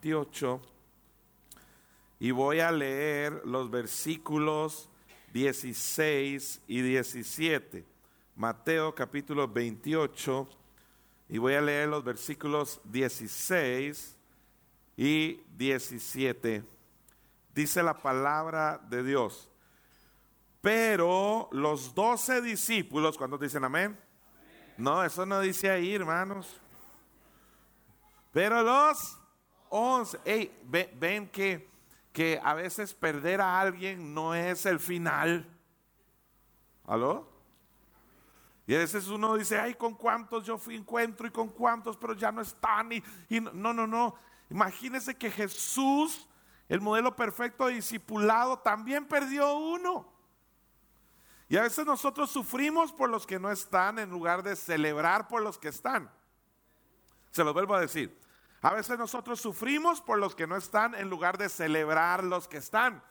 28 y voy a leer los versículos 16 y 17. Mateo capítulo 28 y voy a leer los versículos 16 y 17. Dice la palabra de Dios. Pero los doce discípulos, cuando dicen amén? No, eso no dice ahí, hermanos. Pero los once, ven que, que a veces perder a alguien no es el final. ¿Aló? Y a veces uno dice, ay, ¿con cuántos yo fui encuentro y con cuántos, pero ya no están? Y, y no, no, no. Imagínense que Jesús, el modelo perfecto de discipulado, también perdió uno. Y a veces nosotros sufrimos por los que no están en lugar de celebrar por los que están. Se lo vuelvo a decir. A veces nosotros sufrimos por los que no están en lugar de celebrar los que están.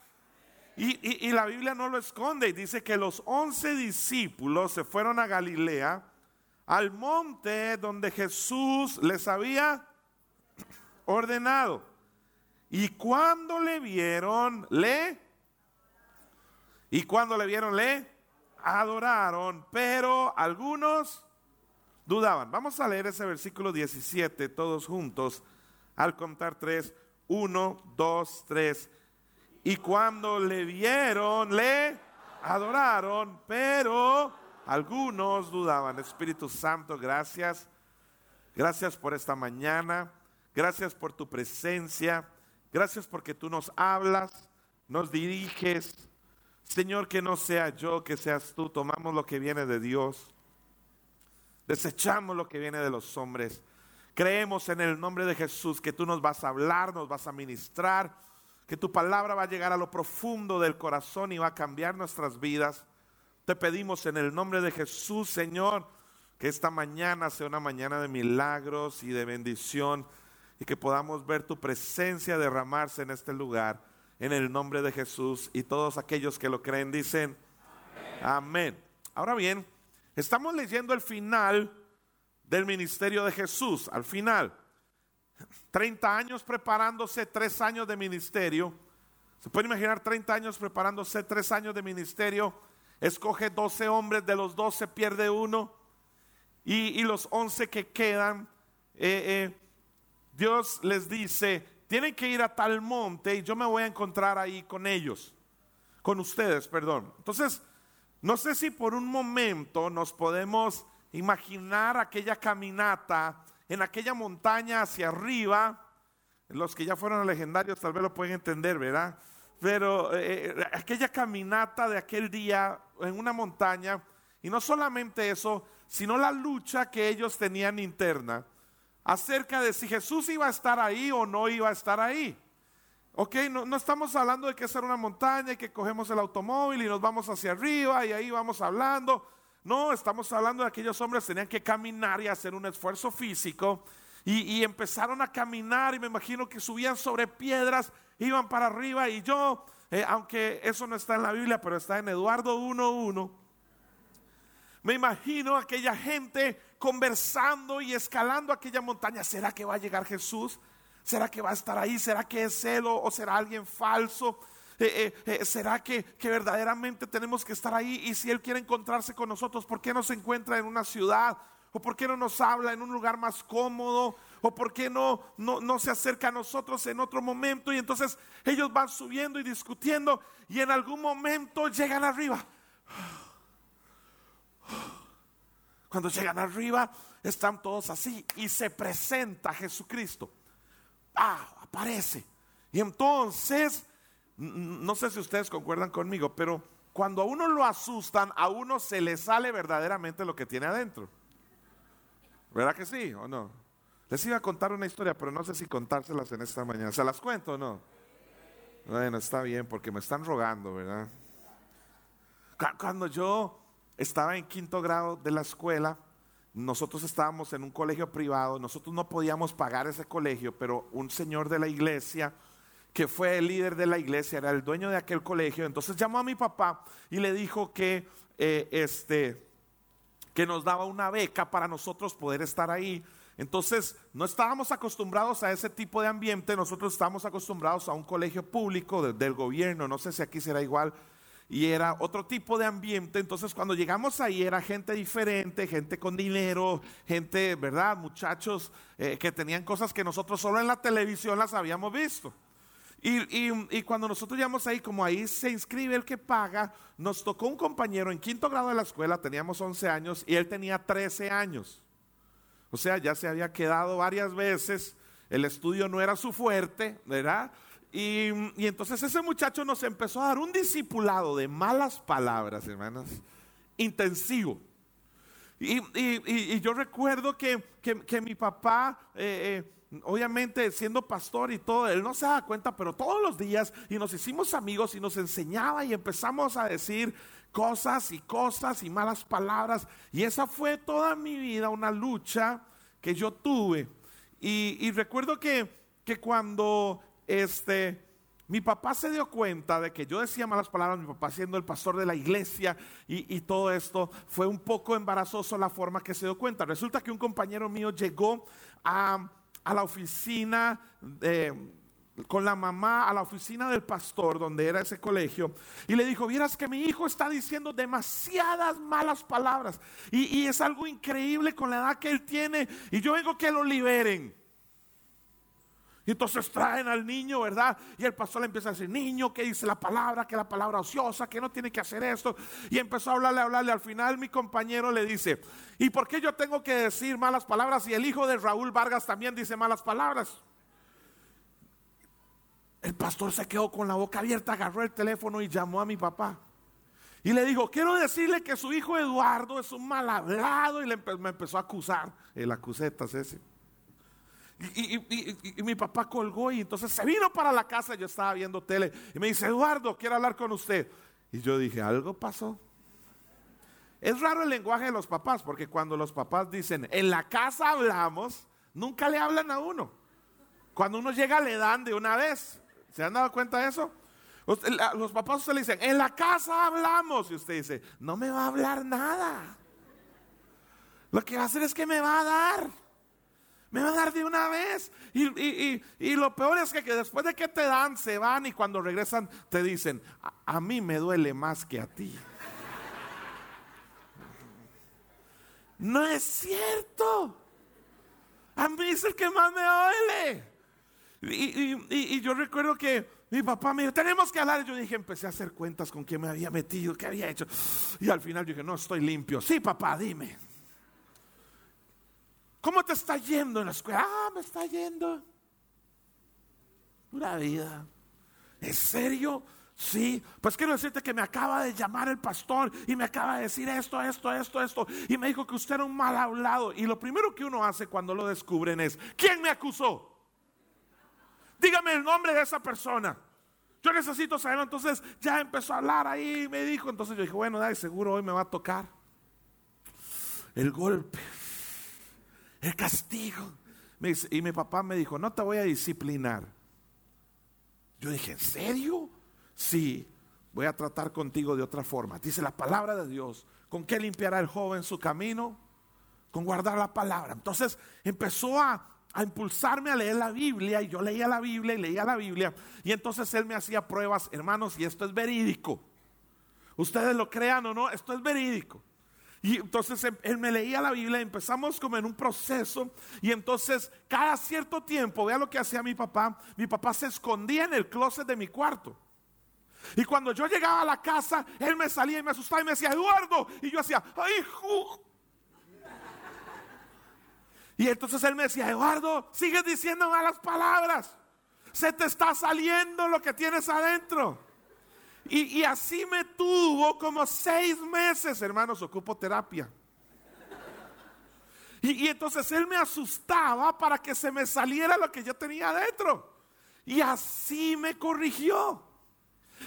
Y, la Biblia no lo esconde y dice que los once discípulos se fueron a Galilea, al monte donde Jesús les había ordenado. Y cuando le vieron, le... Y cuando le vieron, le adoraron, pero algunos dudaban. Vamos a leer ese versículo 17 todos juntos al contar tres. Uno, dos, tres. Y cuando le vieron, le adoraron, pero algunos dudaban. Espíritu Santo, gracias. Gracias por esta mañana. Gracias por tu presencia. Gracias porque tú nos hablas, nos diriges, Señor, que no sea yo, que seas tú. Tomamos lo que viene de Dios. Desechamos lo que viene de los hombres. Creemos en el nombre de Jesús que tú nos vas a hablar, nos vas a ministrar, que tu palabra va a llegar a lo profundo del corazón y va a cambiar nuestras vidas. Te pedimos en el nombre de Jesús, Señor, que esta mañana sea una mañana de milagros y de bendición y que podamos ver tu presencia derramarse en este lugar en el nombre de Jesús. Y todos aquellos que lo creen dicen, amén. Ahora bien, estamos leyendo el final del ministerio de Jesús, al final. 30 años preparándose, 3 años de ministerio. ¿Se puede imaginar 30 años preparándose, 3 años de ministerio? Escoge 12 hombres, de los 12 pierde uno. Y, los 11 que quedan, eh, eh, Dios les dice, tienen que ir a tal monte y yo me voy a encontrar ahí con ellos, con ustedes, perdón. Entonces, no sé si por un momento nos podemos imaginar aquella caminata en aquella montaña hacia arriba. Los que ya fueron legendarios tal vez lo pueden entender, ¿verdad? Pero eh, eh, aquella caminata de aquel día en una montaña, y no solamente eso, sino la lucha que ellos tenían interna acerca de si Jesús iba a estar ahí o no iba a estar ahí. Ok, no, estamos hablando de que es una montaña y que cogemos el automóvil y nos vamos hacia arriba y ahí vamos hablando. No, estamos hablando de aquellos hombres que tenían que caminar y hacer un esfuerzo físico y, empezaron a caminar y me imagino que subían sobre piedras, iban para arriba y yo, eh, aunque eso no está en la Biblia, pero está en Eduardo 1.1, me imagino aquella gente conversando y escalando aquella montaña. ¿Será que va a llegar Jesús? ¿Será que va a estar ahí? ¿Será que es él o, será alguien falso? Eh, eh, eh, ¿Será que, que, verdaderamente tenemos que estar ahí? Y si Él quiere encontrarse con nosotros, ¿por qué no se encuentra en una ciudad? ¿O por qué no nos habla en un lugar más cómodo? ¿O por qué no, no, no se acerca a nosotros en otro momento? Y entonces ellos van subiendo y discutiendo y en algún momento llegan arriba. Cuando llegan arriba, están todos así y se presenta Jesucristo. Ah, aparece. Y entonces, no sé si ustedes concuerdan conmigo, pero cuando a uno lo asustan, a uno se le sale verdaderamente lo que tiene adentro. ¿Verdad que sí o no? Les iba a contar una historia, pero no sé si contárselas en esta mañana. ¿Se las cuento o no? Bueno, está bien, porque me están rogando, ¿verdad? Cuando yo estaba en quinto grado de la escuela, nosotros estábamos en un colegio privado, nosotros no podíamos pagar ese colegio, pero un señor de la iglesia, que fue el líder de la iglesia, era el dueño de aquel colegio, entonces llamó a mi papá y le dijo que, eh, este, que nos daba una beca para nosotros poder estar ahí. Entonces, no estábamos acostumbrados a ese tipo de ambiente, nosotros estábamos acostumbrados a un colegio público del gobierno, no sé si aquí será igual, y era otro tipo de ambiente. Entonces, cuando llegamos ahí era gente diferente, gente con dinero, gente, ¿verdad? Muchachos eh, que tenían cosas que nosotros solo en la televisión las habíamos visto. Y, cuando nosotros llegamos ahí, como ahí se inscribe el que paga, nos tocó un compañero en quinto grado de la escuela, teníamos 11 años y él tenía 13 años. O sea, ya se había quedado varias veces, el estudio no era su fuerte, ¿verdad? Y, entonces ese muchacho nos empezó a dar un discipulado de malas palabras, hermanos, intensivo. Y, yo recuerdo que, mi papá, eh, eh, obviamente siendo pastor y todo, él no se da cuenta, pero todos los días, y nos hicimos amigos y nos enseñaba y empezamos a decir cosas y cosas y malas palabras. Y esa fue toda mi vida una lucha que yo tuve. Y, recuerdo que, que cuando este, mi papá se dio cuenta de que yo decía malas palabras, mi papá siendo el pastor de la iglesia y, todo esto, fue un poco embarazoso la forma que se dio cuenta. Resulta que un compañero mío llegó a, la oficina con la mamá a la oficina del pastor donde era ese colegio y le dijo, vieras que mi hijo está diciendo demasiadas malas palabras y, es algo increíble con la edad que él tiene y yo vengo que lo liberen. Y entonces traen al niño, ¿verdad? Y el pastor le empieza a decir, niño, que dice la palabra, que la palabra ociosa, que no tiene que hacer esto. Y empezó a hablarle, a hablarle. Al final mi compañero le dice, ¿y por qué yo tengo que decir malas palabras? Y el hijo de Raúl Vargas también dice malas palabras. El pastor se quedó con la boca abierta, agarró el teléfono y llamó a mi papá. Y le dijo, quiero decirle que su hijo Eduardo es un mal hablado. Y me empezó a acusar, el acusetas ese. Y, mi papá colgó y entonces se vino para la casa. Yo estaba viendo tele y me dice, Eduardo, quiero hablar con usted. Y yo dije, algo pasó. Es raro el lenguaje de los papás, porque cuando los papás dicen, en la casa hablamos, nunca le hablan a uno. Cuando uno llega le dan de una vez. ¿Se han dado cuenta de eso? Los papás se le dicen, en la casa hablamos. Y usted dice, no me va a hablar nada. Lo que va a hacer es que me va a dar. Me va a dar de una vez. Y, lo peor es que, después de que te dan, se van y cuando regresan te dicen, a, mí me duele más que a ti. No es cierto. A mí es el que más me duele. Y, yo recuerdo que mi papá me dijo, tenemos que hablar. Yo dije, empecé a hacer cuentas con quién me había metido, qué había hecho. Y al final dije, no, estoy limpio. Sí, papá, dime. ¿Cómo te está yendo en la escuela? Ah, me está yendo. Pura vida. ¿En serio? Sí, pues quiero decirte que me acaba de llamar el pastor y me acaba de decir esto, esto, esto, esto. Y me dijo que usted era un mal hablado. Y lo primero que uno hace cuando lo descubren es, ¿quién me acusó? dígame el nombre de esa persona. Yo necesito saberlo. Entonces ya empezó a hablar ahí y me dijo. Entonces yo dije, bueno, dale, seguro hoy me va a tocar el golpe, el castigo. y mi papá me dijo, no te voy a disciplinar. Yo dije, ¿en serio? Sí, voy a tratar contigo de otra forma. Dice la palabra de Dios. ¿Con qué limpiará el joven su camino? Con guardar la palabra. Entonces empezó a a impulsarme a leer la Biblia y yo leía la Biblia y leía la Biblia y entonces él me hacía pruebas, hermanos, y esto es verídico. Ustedes lo crean o no, esto es verídico. Y entonces em, él me leía la Biblia, empezamos como en un proceso y entonces cada cierto tiempo, vea lo que hacía mi papá, mi papá se escondía en el closet de mi cuarto. Y cuando yo llegaba a la casa, él me salía y me asustaba y me decía, Eduardo, y yo hacía, ay, hijo, y entonces él me decía, Eduardo, sigues diciendo malas palabras. Se te está saliendo lo que tienes adentro. Y, así me tuvo como seis meses, hermanos, ocupo terapia. Y, y, entonces él me asustaba para que se me saliera lo que yo tenía adentro. Y así me corrigió.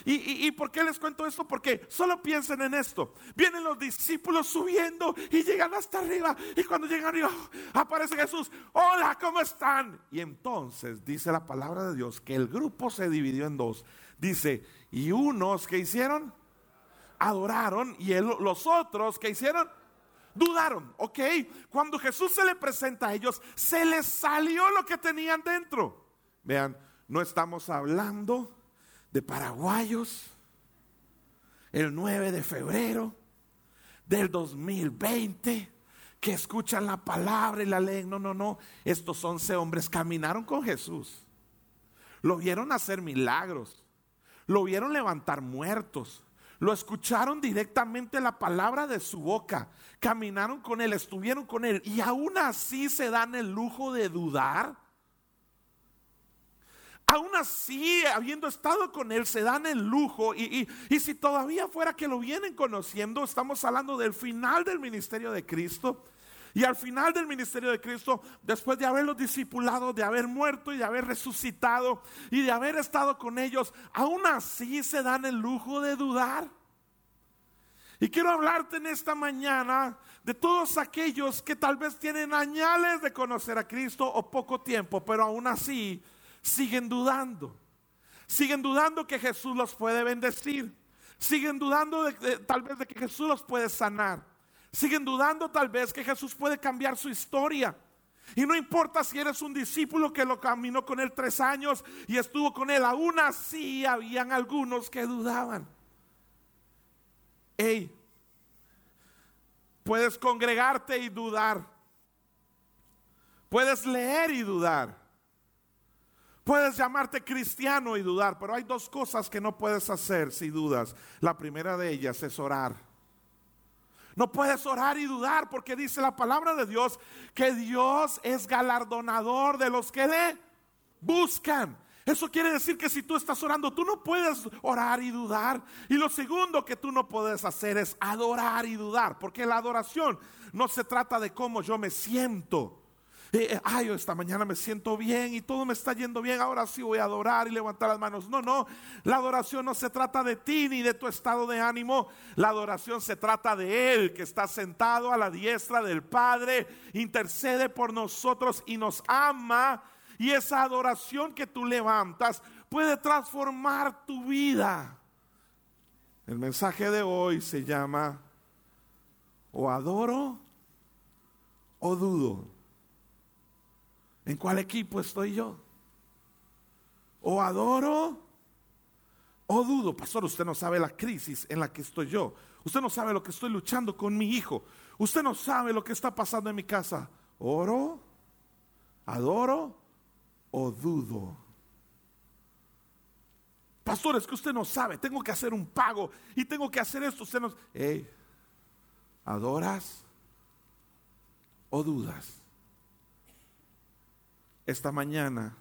¿Y, por qué les cuento esto? Porque solo piensen en esto. Vienen los discípulos subiendo y llegan hasta arriba. Y cuando llegan arriba aparece Jesús. Hola, ¿cómo están? Y entonces dice la palabra de Dios que el grupo se dividió en dos. Dice, y unos que hicieron, adoraron. Y los otros que hicieron, Dudaron, ¿ok? Cuando Jesús se le presenta a ellos, se les salió lo que tenían dentro. Vean, no estamos hablando de paraguayos el 9 de febrero del 2020 que escuchan la palabra y la leen. No, no, no. Estos 11 hombres caminaron con Jesús. Lo vieron hacer milagros. Lo vieron levantar muertos. Lo escucharon directamente la palabra de su boca. Caminaron con él, estuvieron con él. Y aún así se dan el lujo de dudar. Aún así, habiendo estado con él, se dan el lujo. Y, y, si todavía fuera que lo vienen conociendo, estamos hablando del final del ministerio de Cristo. Y al final del ministerio de Cristo, después de haberlos discipulado, de haber muerto y de haber resucitado y de haber estado con ellos, aún así se dan el lujo de dudar. Y quiero hablarte en esta mañana de todos aquellos que tal vez tienen añales de conocer a Cristo o poco tiempo, pero aún así siguen dudando. Siguen dudando que Jesús los puede bendecir. Siguen dudando de, tal vez de que Jesús los puede sanar. Siguen dudando tal vez que Jesús puede cambiar su historia. Y no importa si eres un discípulo que lo caminó con él tres años y estuvo con él, aún así habían algunos que dudaban. Hey, puedes congregarte y dudar. Puedes leer y dudar. Puedes llamarte cristiano y dudar, pero hay dos cosas que no puedes hacer si dudas. La primera de ellas es orar. No puedes orar y dudar porque dice la palabra de Dios que Dios es galardonador de los que le buscan. Eso quiere decir que si tú estás orando, tú no puedes orar y dudar. Y lo segundo que tú no puedes hacer es adorar y dudar, porque la adoración no se trata de cómo yo me siento. Eh, ay, esta mañana me siento bien y todo me está yendo bien, ahora sí voy a adorar y levantar las manos. No, no, la adoración no se trata de ti ni de tu estado de ánimo, la adoración se trata de Él que está sentado a la diestra del Padre, intercede por nosotros y nos ama. Y esa adoración que tú levantas puede transformar tu vida. El mensaje de hoy se llama o adoro o dudo. ¿En cuál equipo estoy yo? O adoro o dudo. Pastor, usted no sabe la crisis en la que estoy yo. Usted no sabe lo que estoy luchando con mi hijo. Usted no sabe lo que está pasando en mi casa. ¿Oro? ¿Adoro? ¿O dudo? Pastor, es que usted no sabe. Tengo que hacer un pago y tengo que hacer esto. Usted no. ¿Adoras o dudas? Esta mañana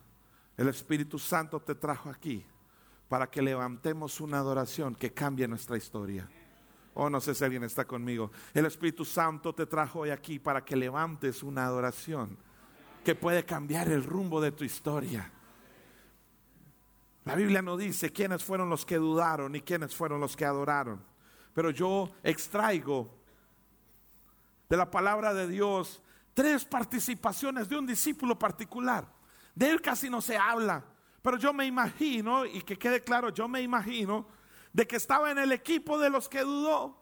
el Espíritu Santo te trajo aquí para que levantemos una adoración que cambie nuestra historia. Oh, no sé si alguien está conmigo. El Espíritu Santo te trajo hoy aquí para que levantes una adoración que puede cambiar el rumbo de tu historia. La Biblia no dice quiénes fueron los que dudaron ni quiénes fueron los que adoraron. Pero yo extraigo de la palabra de Dios tres participaciones de un discípulo particular. De él casi no se habla, pero yo me imagino, y que quede claro, yo me imagino de que estaba en el equipo de los que dudó.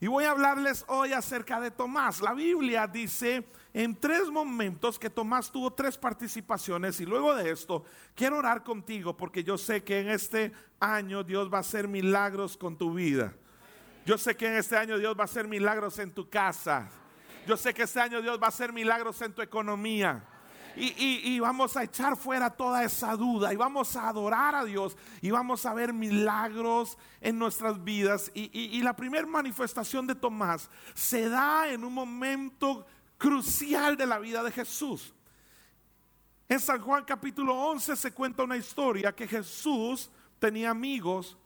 Y voy a hablarles hoy acerca de Tomás. La Biblia dice en tres momentos que Tomás tuvo tres participaciones y luego de esto quiero orar contigo porque yo sé que en este año Dios va a hacer milagros con tu vida. Yo sé que en este año Dios va a hacer milagros en tu casa. Yo sé que este año Dios va a hacer milagros en tu economía. Y, vamos a echar fuera toda esa duda y vamos a adorar a Dios y vamos a ver milagros en nuestras vidas. Y, y la primera manifestación de Tomás se da en un momento crucial de la vida de Jesús. En San Juan capítulo 11 se cuenta una historia que Jesús tenía amigos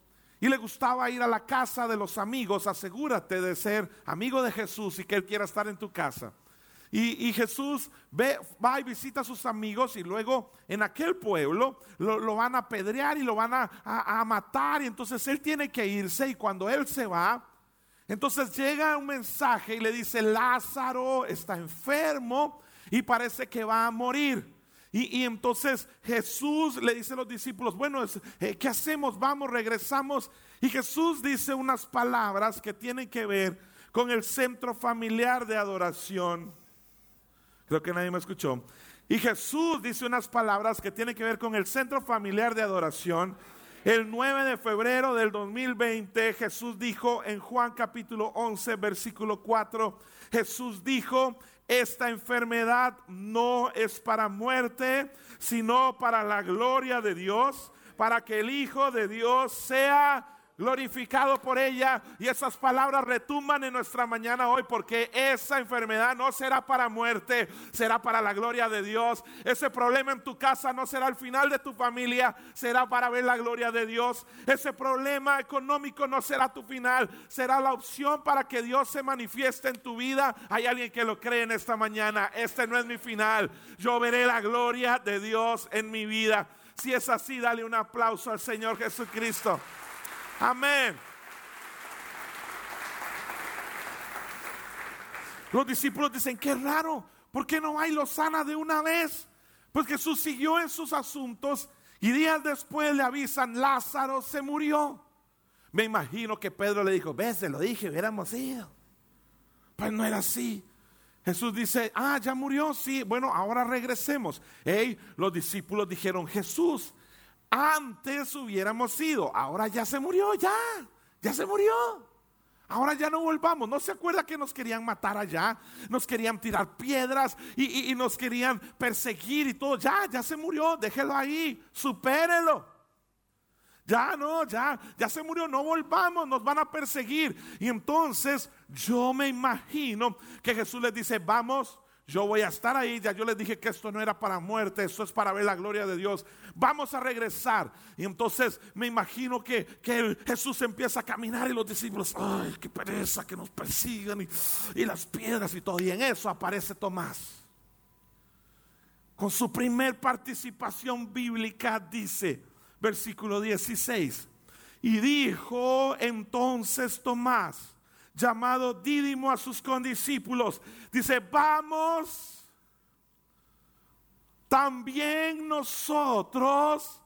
y le gustaba ir a la casa de los amigos, asegúrate de ser amigo de Jesús y que Él quiera estar en tu casa. Y, Jesús ve, va y visita a sus amigos y luego en aquel pueblo lo, van a apedrear y lo van a, a, matar y entonces Él tiene que irse y cuando Él se va, entonces llega un mensaje y le dice, Lázaro está enfermo y parece que va a morir. Y, entonces Jesús le dice a los discípulos, bueno, eh, ¿qué hacemos? Vamos, regresamos. Y Jesús dice unas palabras que tienen que ver con el centro familiar de adoración. Creo que nadie me escuchó. Y Jesús dice unas palabras que tienen que ver con el centro familiar de adoración. El 9 de febrero del 2020 Jesús dijo en Juan capítulo 11 versículo 4, Jesús dijo, esta enfermedad no es para muerte, sino para la gloria de Dios, para que el Hijo de Dios sea glorificado por ella y esas palabras retumban en nuestra mañana hoy porque esa enfermedad no será para muerte, será para la gloria de Dios. Ese problema en tu casa no será el final de tu familia, será para ver la gloria de Dios. Ese problema económico no será tu final, será la opción para que Dios se manifieste en tu vida. Hay alguien que lo cree en esta mañana, este no es mi final, yo veré la gloria de Dios en mi vida. Si es así, dale un aplauso al Señor Jesucristo. Amén. Los discípulos dicen, qué raro, ¿por qué no hay lo sana de una vez? Pues Jesús siguió en sus asuntos y días después le avisan, Lázaro se murió. Me imagino que Pedro le dijo, ves, se lo dije, hubiéramos ido. Pues no era así. Jesús dice, ah, ya murió, sí, bueno, ahora regresemos. Hey, los discípulos dijeron, Jesús, antes hubiéramos ido, ahora ya se murió, ya, ya se murió. Ahora ya no volvamos. ¿No se acuerda que nos querían matar allá? Nos querían tirar piedras y, nos querían perseguir y todo. Ya, ya se murió. Déjelo ahí. Supérelo. Ya no, ya, ya se murió. No volvamos. Nos van a perseguir. Y entonces yo me imagino que Jesús les dice, vamos yo voy a estar ahí. Ya yo les dije que esto no era para muerte, esto es para ver la gloria de Dios. Vamos a regresar. Y entonces me imagino que, que Jesús empieza a caminar y los discípulos, ay, qué pereza que nos persigan y, y las piedras y todo. Y en eso aparece Tomás. Con su primer participación bíblica dice, versículo 16, y dijo entonces Tomás, llamado Dídimo a sus condiscípulos. Dice, vamos también nosotros,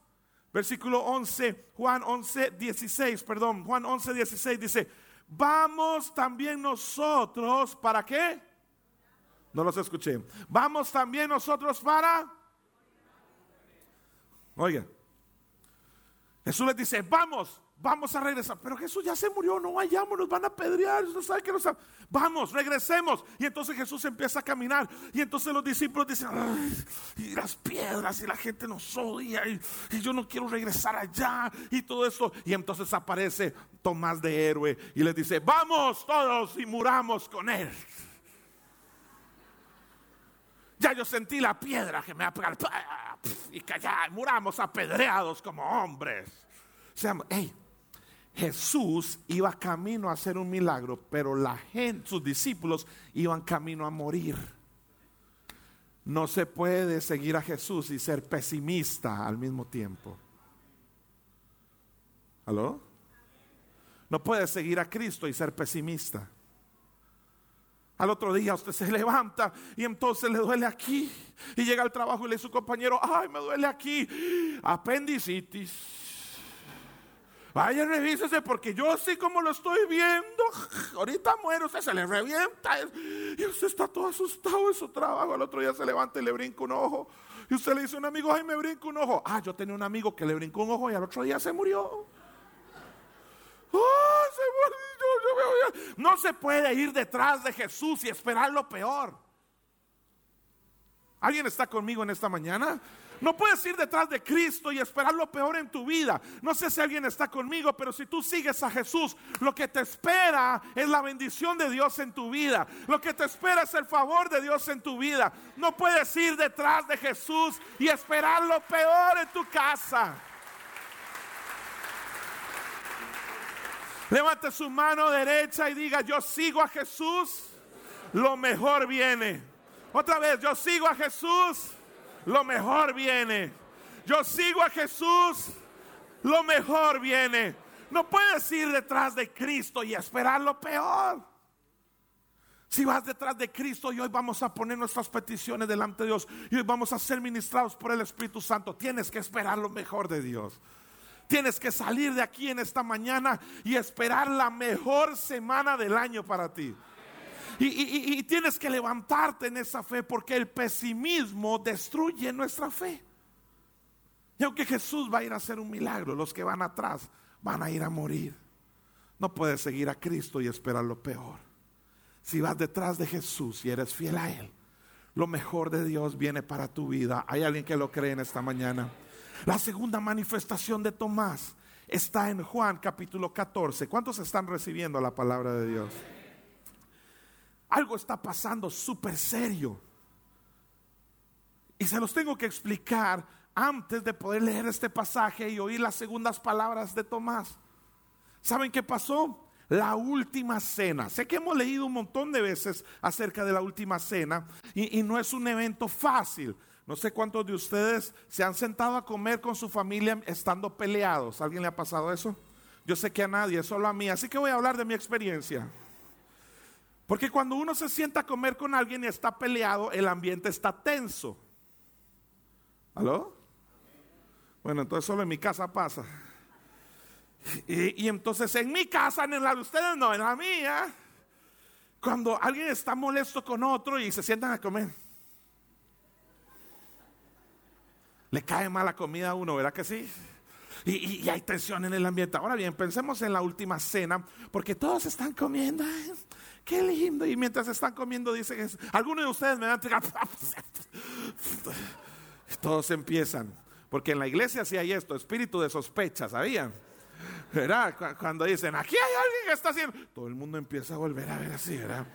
versículo 11, Juan 11, 16, perdón, Juan 11, 16 dice, vamos también nosotros, ¿para qué? No los escuché. Vamos también nosotros para... Oiga, Jesús les dice, vamos, vamos a regresar. Pero Jesús ya se murió, no vayamos, nos van a pedrear, no sabe que nos Vamos, regresemos. Y entonces Jesús empieza a caminar. Y entonces los discípulos dicen, y las piedras y la gente nos odia y, yo no quiero regresar allá y todo esto. Y entonces aparece Tomás de héroe y les dice, vamos todos y muramos con él. Ya yo sentí la piedra que me va a pegar y que ya muramos apedreados como hombres. Seamos, hey, Jesús iba camino a hacer un milagro, pero la gente, sus discípulos iban camino a morir. No se puede seguir a Jesús y ser pesimista al mismo tiempo. ¿Aló? No puede seguir a Cristo y ser pesimista. Al otro día usted se levanta y entonces le duele aquí. Y llega al trabajo y le dice a su compañero, ay, me duele aquí. Apendicitis. Vaya, revísese porque yo así como lo estoy viendo, ahorita muere, usted se le revienta y usted está todo asustado en su trabajo. Al otro día se levanta y le brinca un ojo. Y usted le dice a un amigo, ay, me brinca un ojo. Ah, yo tenía un amigo que le brincó un ojo y al otro día se murió. Oh, se murió, no se puede ir detrás de Jesús y esperar lo peor. ¿Alguien está conmigo en esta mañana? No puedes ir detrás de Cristo y esperar lo peor en tu vida. No sé si alguien está conmigo, pero si tú sigues a Jesús, lo que te espera es la bendición de Dios en tu vida. Lo que te espera es el favor de Dios en tu vida. No puedes ir detrás de Jesús y esperar lo peor en tu casa. Levante su mano derecha y diga, yo sigo a Jesús, lo mejor viene. Otra vez, yo sigo a Jesús lo mejor viene. Yo sigo a Jesús, lo mejor viene. No puedes ir detrás de Cristo y esperar lo peor. Si vas detrás de Cristo y hoy vamos a poner nuestras peticiones delante de Dios y hoy vamos a ser ministrados por el Espíritu Santo, tienes que esperar lo mejor de Dios. Tienes que salir de aquí en esta mañana y esperar la mejor semana del año para ti. Y, tienes que levantarte en esa fe porque el pesimismo destruye nuestra fe. Y aunque Jesús va a ir a hacer un milagro, los que van atrás van a ir a morir. No puedes seguir a Cristo y esperar lo peor. Si vas detrás de Jesús y eres fiel a Él, lo mejor de Dios viene para tu vida. ¿Hay alguien que lo cree en esta mañana? La segunda manifestación de Tomás está en Juan capítulo 14. ¿Cuántos están recibiendo la palabra de Dios? Algo está pasando súper serio. Y se los tengo que explicar antes de poder leer este pasaje y oír las segundas palabras de Tomás. ¿Saben qué pasó? La última cena. Sé que hemos leído un montón de veces acerca de la última cena y, no es un evento fácil. No sé cuántos de ustedes se han sentado a comer con su familia estando peleados. ¿Alguien le ha pasado eso? Yo sé que a nadie, solo a mí. Así que voy a hablar de mi experiencia. Porque cuando uno se sienta a comer con alguien y está peleado, el ambiente está tenso. ¿Aló? Bueno, entonces solo en mi casa pasa. Y, entonces en mi casa, en la de ustedes no, en la mía, cuando alguien está molesto con otro y se sientan a comer, le cae mala comida a uno, ¿verdad que sí? Y, hay tensión en el ambiente. Ahora bien, pensemos en la última cena, porque todos están comiendo. Qué lindo. Y mientras están comiendo, dicen, algunos de ustedes me entregar. Todos empiezan. Porque en la iglesia sí hay esto, espíritu de sospecha, ¿sabían? ¿Verdad? Cuando dicen, aquí hay alguien que está haciendo, todo el mundo empieza a volver a ver así, ¿verdad?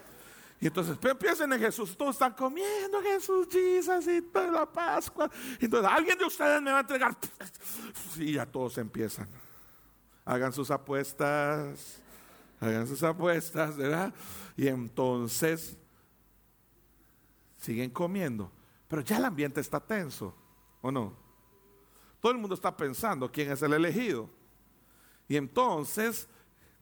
Y entonces empiecen en Jesús, todos están comiendo Jesús, Jesus y toda la Pascua. Entonces alguien de ustedes me va a entregar. Y ya todos empiezan. Hagan sus apuestas, hagan sus apuestas, ¿verdad? Y entonces siguen comiendo. Pero ya el ambiente está tenso, ¿o no? Todo el mundo está pensando quién es el elegido. Y entonces,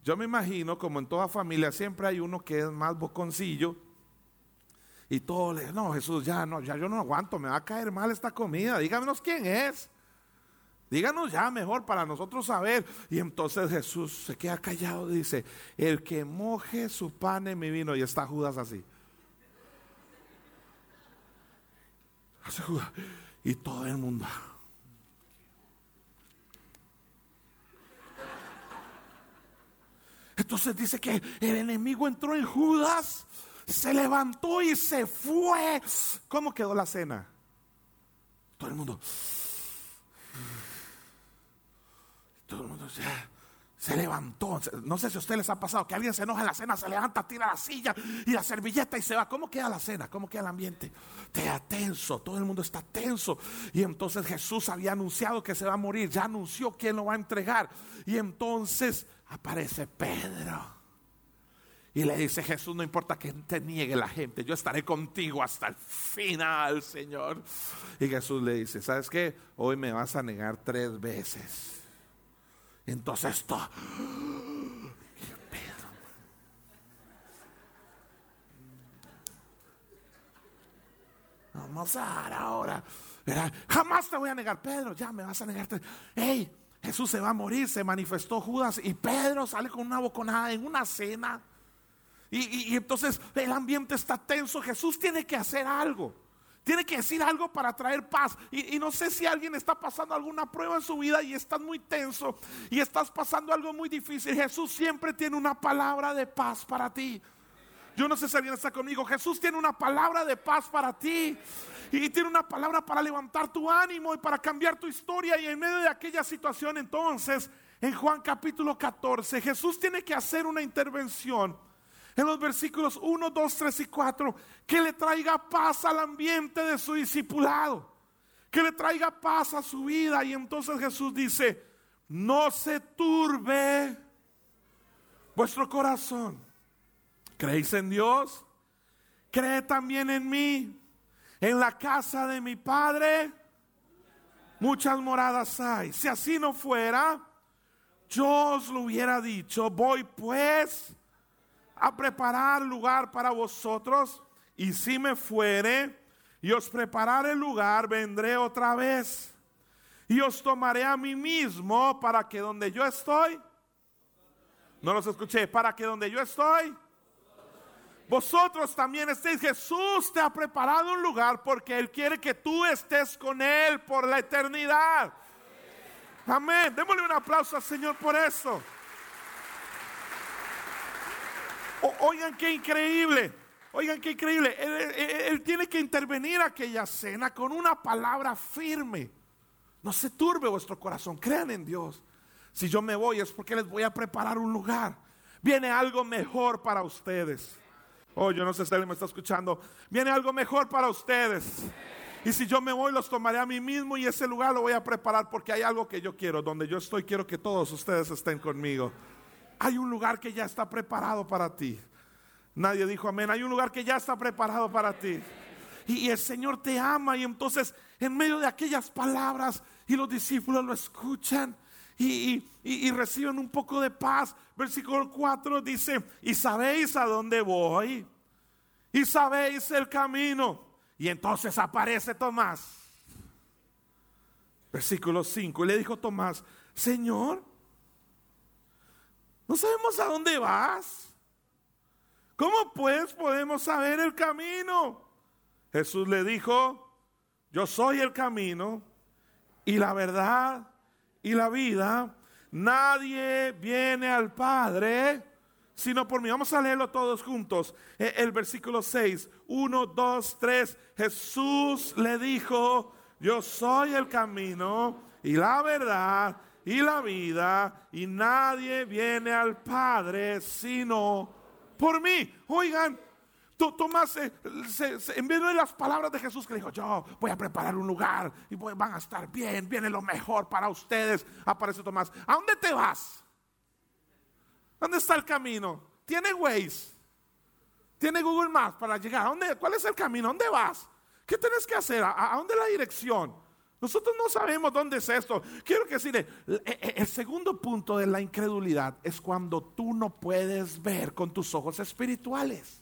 yo me imagino, como en toda familia, siempre hay uno que es más boconcillo. Y todo le no, Jesús, ya no, ya yo no aguanto, me va a caer mal esta comida. Díganos quién es. Díganos ya mejor para nosotros saber. Y entonces Jesús se queda callado dice, el que moje su pan en mi vino. Y está Judas así. Y todo el mundo. Entonces dice que el enemigo entró en Judas, se levantó y se fue. ¿Cómo quedó la cena? Todo el mundo. Todo el mundo se levantó. No sé si a ustedes les ha pasado que alguien se enoja en la cena, se levanta, tira la silla y la servilleta y se va. ¿Cómo queda la cena? ¿Cómo queda el ambiente? Te tenso, todo el mundo está tenso. Y entonces Jesús había anunciado que se va a morir, ya anunció quién lo va a entregar. Y entonces aparece Pedro. Y le dice, Jesús, no importa que te niegue la gente, yo estaré contigo hasta el final, Señor. Y Jesús le dice, ¿sabes qué? Hoy me vas a negar tres veces. Entonces esto, ¿qué? Vamos a dar ahora. Jamás te voy a negar, Pedro, ya me vas a negar. Hey, Jesús se va a morir, se manifestó Judas y Pedro sale con una boconada en una cena. Y, entonces el ambiente está tenso. Jesús tiene que hacer algo. Tiene que decir algo para traer paz. Y, no sé si alguien está pasando alguna prueba en su vida y estás muy tenso y estás pasando algo muy difícil. Jesús siempre tiene una palabra de paz para ti. Yo no sé si alguien está conmigo. Jesús tiene una palabra de paz para ti. Y tiene una palabra para levantar tu ánimo y para cambiar tu historia. Y en medio de aquella situación entonces, en Juan capítulo 14, Jesús tiene que hacer una intervención en los versículos 1, 2, 3 y 4 que le traiga paz al ambiente de su discipulado. Que le traiga paz a su vida. Y entonces Jesús dice, no se turbe vuestro corazón. ¿Creéis en Dios? Cree también en mí. En la casa de mi padre muchas moradas hay. Si así no fuera, yo os lo hubiera dicho. Voy pues a preparar lugar para vosotros. Y si me fuere y os preparar el lugar, vendré otra vez y os tomaré a mí mismo para que donde yo estoy, no los escuché, para que donde yo estoy, vosotros también estéis. Jesús te ha preparado un lugar porque Él quiere que tú estés con Él por la eternidad. Amén. Démosle un aplauso al Señor por eso. Oigan qué increíble. Oigan qué increíble. Él, tiene que intervenir aquella cena con una palabra firme. No se turbe vuestro corazón. Crean en Dios. Si yo me voy es porque les voy a preparar un lugar. Viene algo mejor para ustedes. Oh, yo no sé si alguien me está escuchando. Viene algo mejor para ustedes. Y si yo me voy, los tomaré a mí mismo y ese lugar lo voy a preparar porque hay algo que yo quiero. Donde yo estoy, quiero que todos ustedes estén conmigo. Hay un lugar que ya está preparado para ti. Nadie dijo amén. Hay un lugar que ya está preparado para ti. Y, el Señor te ama. Y entonces, en medio de aquellas palabras, y los discípulos lo escuchan. Y, reciben un poco de paz. Versículo 4 dice, y sabéis a dónde voy, y sabéis el camino. Y entonces aparece Tomás. Versículo 5, y le dijo Tomás, Señor, no sabemos a dónde vas. ¿Cómo pues podemos saber el camino? Jesús le dijo, yo soy el camino y la verdad y la vida. Nadie viene al Padre sino por mí. Vamos a leerlo todos juntos. E, el versículo 6, 1, 2, 3. Jesús le dijo, yo soy el camino y la verdad y la vida y nadie viene al Padre sino por mí. Oigan, Tomás, en vez de las palabras de Jesús que dijo, yo voy a preparar un lugar y van a estar bien, viene lo mejor para ustedes, aparece Tomás. ¿A dónde te vas? ¿Dónde está el camino? ¿Tiene Waze? ¿Tiene Google Maps para llegar? ¿A dónde, ¿Cuál es el camino? ¿A dónde vas? ¿Qué tienes que hacer? ¿A, dónde es la dirección? Nosotros no sabemos dónde es esto. Quiero que decirle, el segundo punto de la incredulidad es cuando tú no puedes ver con tus ojos espirituales.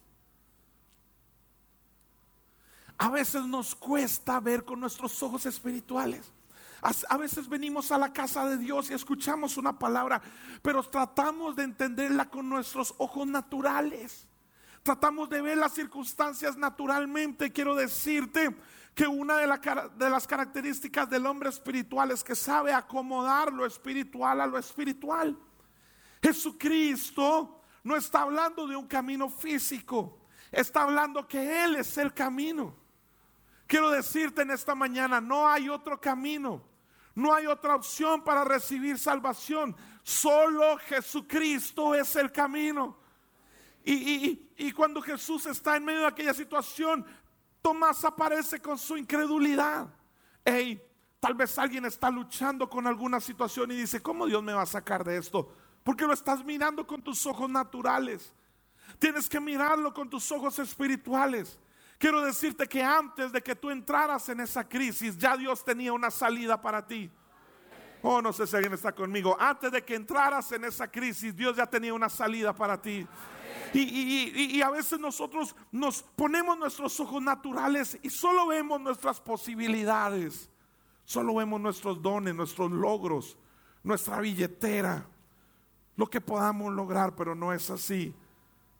A veces nos cuesta ver con nuestros ojos espirituales. A veces venimos a la casa de Dios y escuchamos una palabra, pero tratamos de entenderla con nuestros ojos naturales. Tratamos de ver las circunstancias naturalmente. Quiero decirte que una de, las características del hombre espiritual es que sabe acomodar lo espiritual a lo espiritual. Jesucristo no está hablando de un camino físico, está hablando que Él es el camino. Quiero decirte en esta mañana, no hay otro camino, no hay otra opción para recibir salvación. Solo Jesucristo es el camino. Y, cuando Jesús está en medio de aquella situación, Tomás aparece con su incredulidad. Hey, tal vez alguien está luchando con alguna situación y dice, ¿cómo Dios me va a sacar de esto? Porque lo estás mirando con tus ojos naturales. Tienes que mirarlo con tus ojos espirituales. Quiero decirte que antes de que tú entraras en esa crisis, ya Dios tenía una salida para ti. Oh, no sé si alguien está conmigo. Antes de que entraras en esa crisis, Dios ya tenía una salida para ti. Y, a veces nosotros nos ponemos nuestros ojos naturales y solo vemos nuestras posibilidades. Solo vemos nuestros dones, nuestros logros, nuestra billetera, lo que podamos lograr, pero no es así.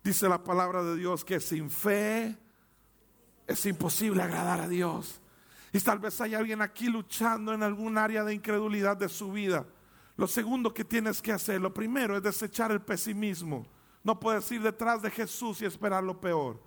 Dice la palabra de Dios que sin fe es imposible agradar a Dios. Y tal vez hay alguien aquí luchando en algún área de incredulidad de su vida. Lo segundo que tienes que hacer, lo primero es desechar el pesimismo. No puedes ir detrás de Jesús y esperar lo peor.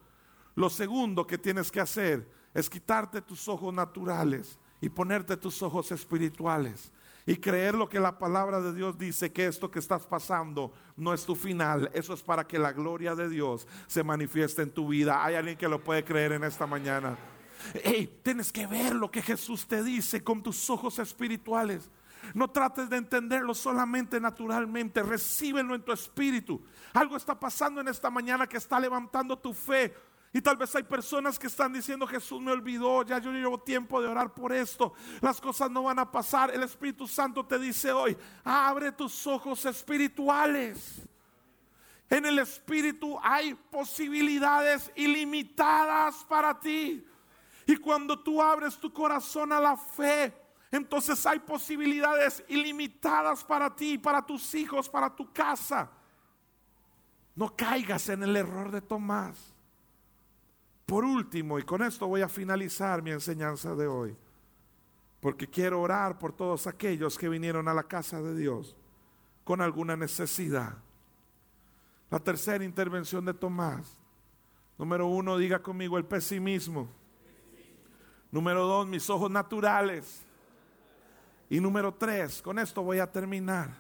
Lo segundo que tienes que hacer es quitarte tus ojos naturales y ponerte tus ojos espirituales y creer lo que la palabra de Dios dice, que esto que estás pasando no es tu final, eso es para que la gloria de Dios se manifieste en tu vida. Hay alguien que lo puede creer en esta mañana. Hey, tienes que ver lo que Jesús te dice con tus ojos espirituales. No trates de entenderlo solamente naturalmente, recíbelo en tu espíritu. Algo está pasando en esta mañana que está levantando tu fe y tal vez hay personas que están diciendo, Jesús me olvidó, ya yo llevo tiempo de orar por esto, las cosas no van a pasar. El Espíritu Santo te dice hoy, abre tus ojos espirituales. En el Espíritu hay posibilidades ilimitadas para ti. Y cuando tú abres tu corazón a la fe, entonces hay posibilidades ilimitadas para ti, para tus hijos, para tu casa. No caigas en el error de Tomás. Por último, y con esto voy a finalizar mi enseñanza de hoy, porque quiero orar por todos aquellos que vinieron a la casa de Dios con alguna necesidad. La tercera intervención de Tomás. Número uno, diga conmigo el pesimismo. Número dos, mis ojos naturales. Y número tres, con esto voy a terminar.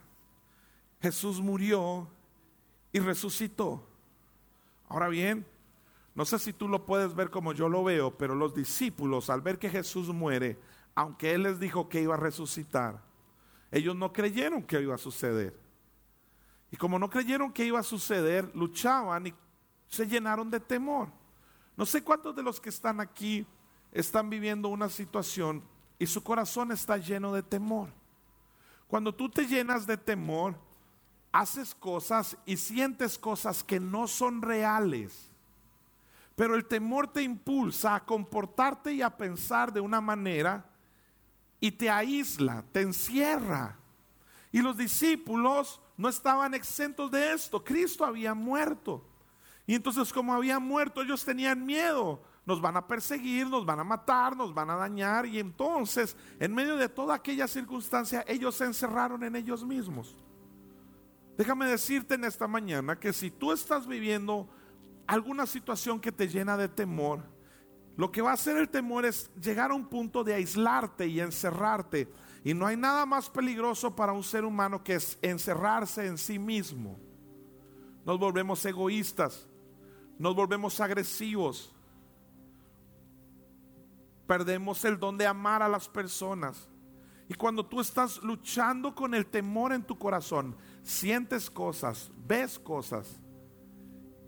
Jesús murió y resucitó. Ahora bien, no sé si tú lo puedes ver como yo lo veo, pero los discípulos al ver que Jesús muere, aunque Él les dijo que iba a resucitar, ellos no creyeron que iba a suceder. Y como no creyeron que iba a suceder, luchaban y se llenaron de temor. No sé cuántos de los que están aquí están viviendo una situación y su corazón está lleno de temor. Cuando tú te llenas de temor, haces cosas y sientes cosas que no son reales. Pero el temor te impulsa a comportarte y a pensar de una manera y te aísla, te encierra. Y los discípulos no estaban exentos de esto. Cristo había muerto. Y entonces como había muerto, ellos tenían miedo. Nos van a perseguir, nos van a matar, nos van a dañar. Y entonces, en medio de toda aquella circunstancia, ellos se encerraron en ellos mismos. Déjame decirte en esta mañana que si tú estás viviendo alguna situación que te llena de temor, lo que va a hacer el temor es llegar a un punto de aislarte y encerrarte. Y no hay nada más peligroso para un ser humano que es encerrarse en sí mismo. Nos volvemos egoístas, nos volvemos agresivos, perdemos el don de amar a las personas. Y cuando tú estás luchando con el temor en tu corazón, sientes cosas, ves cosas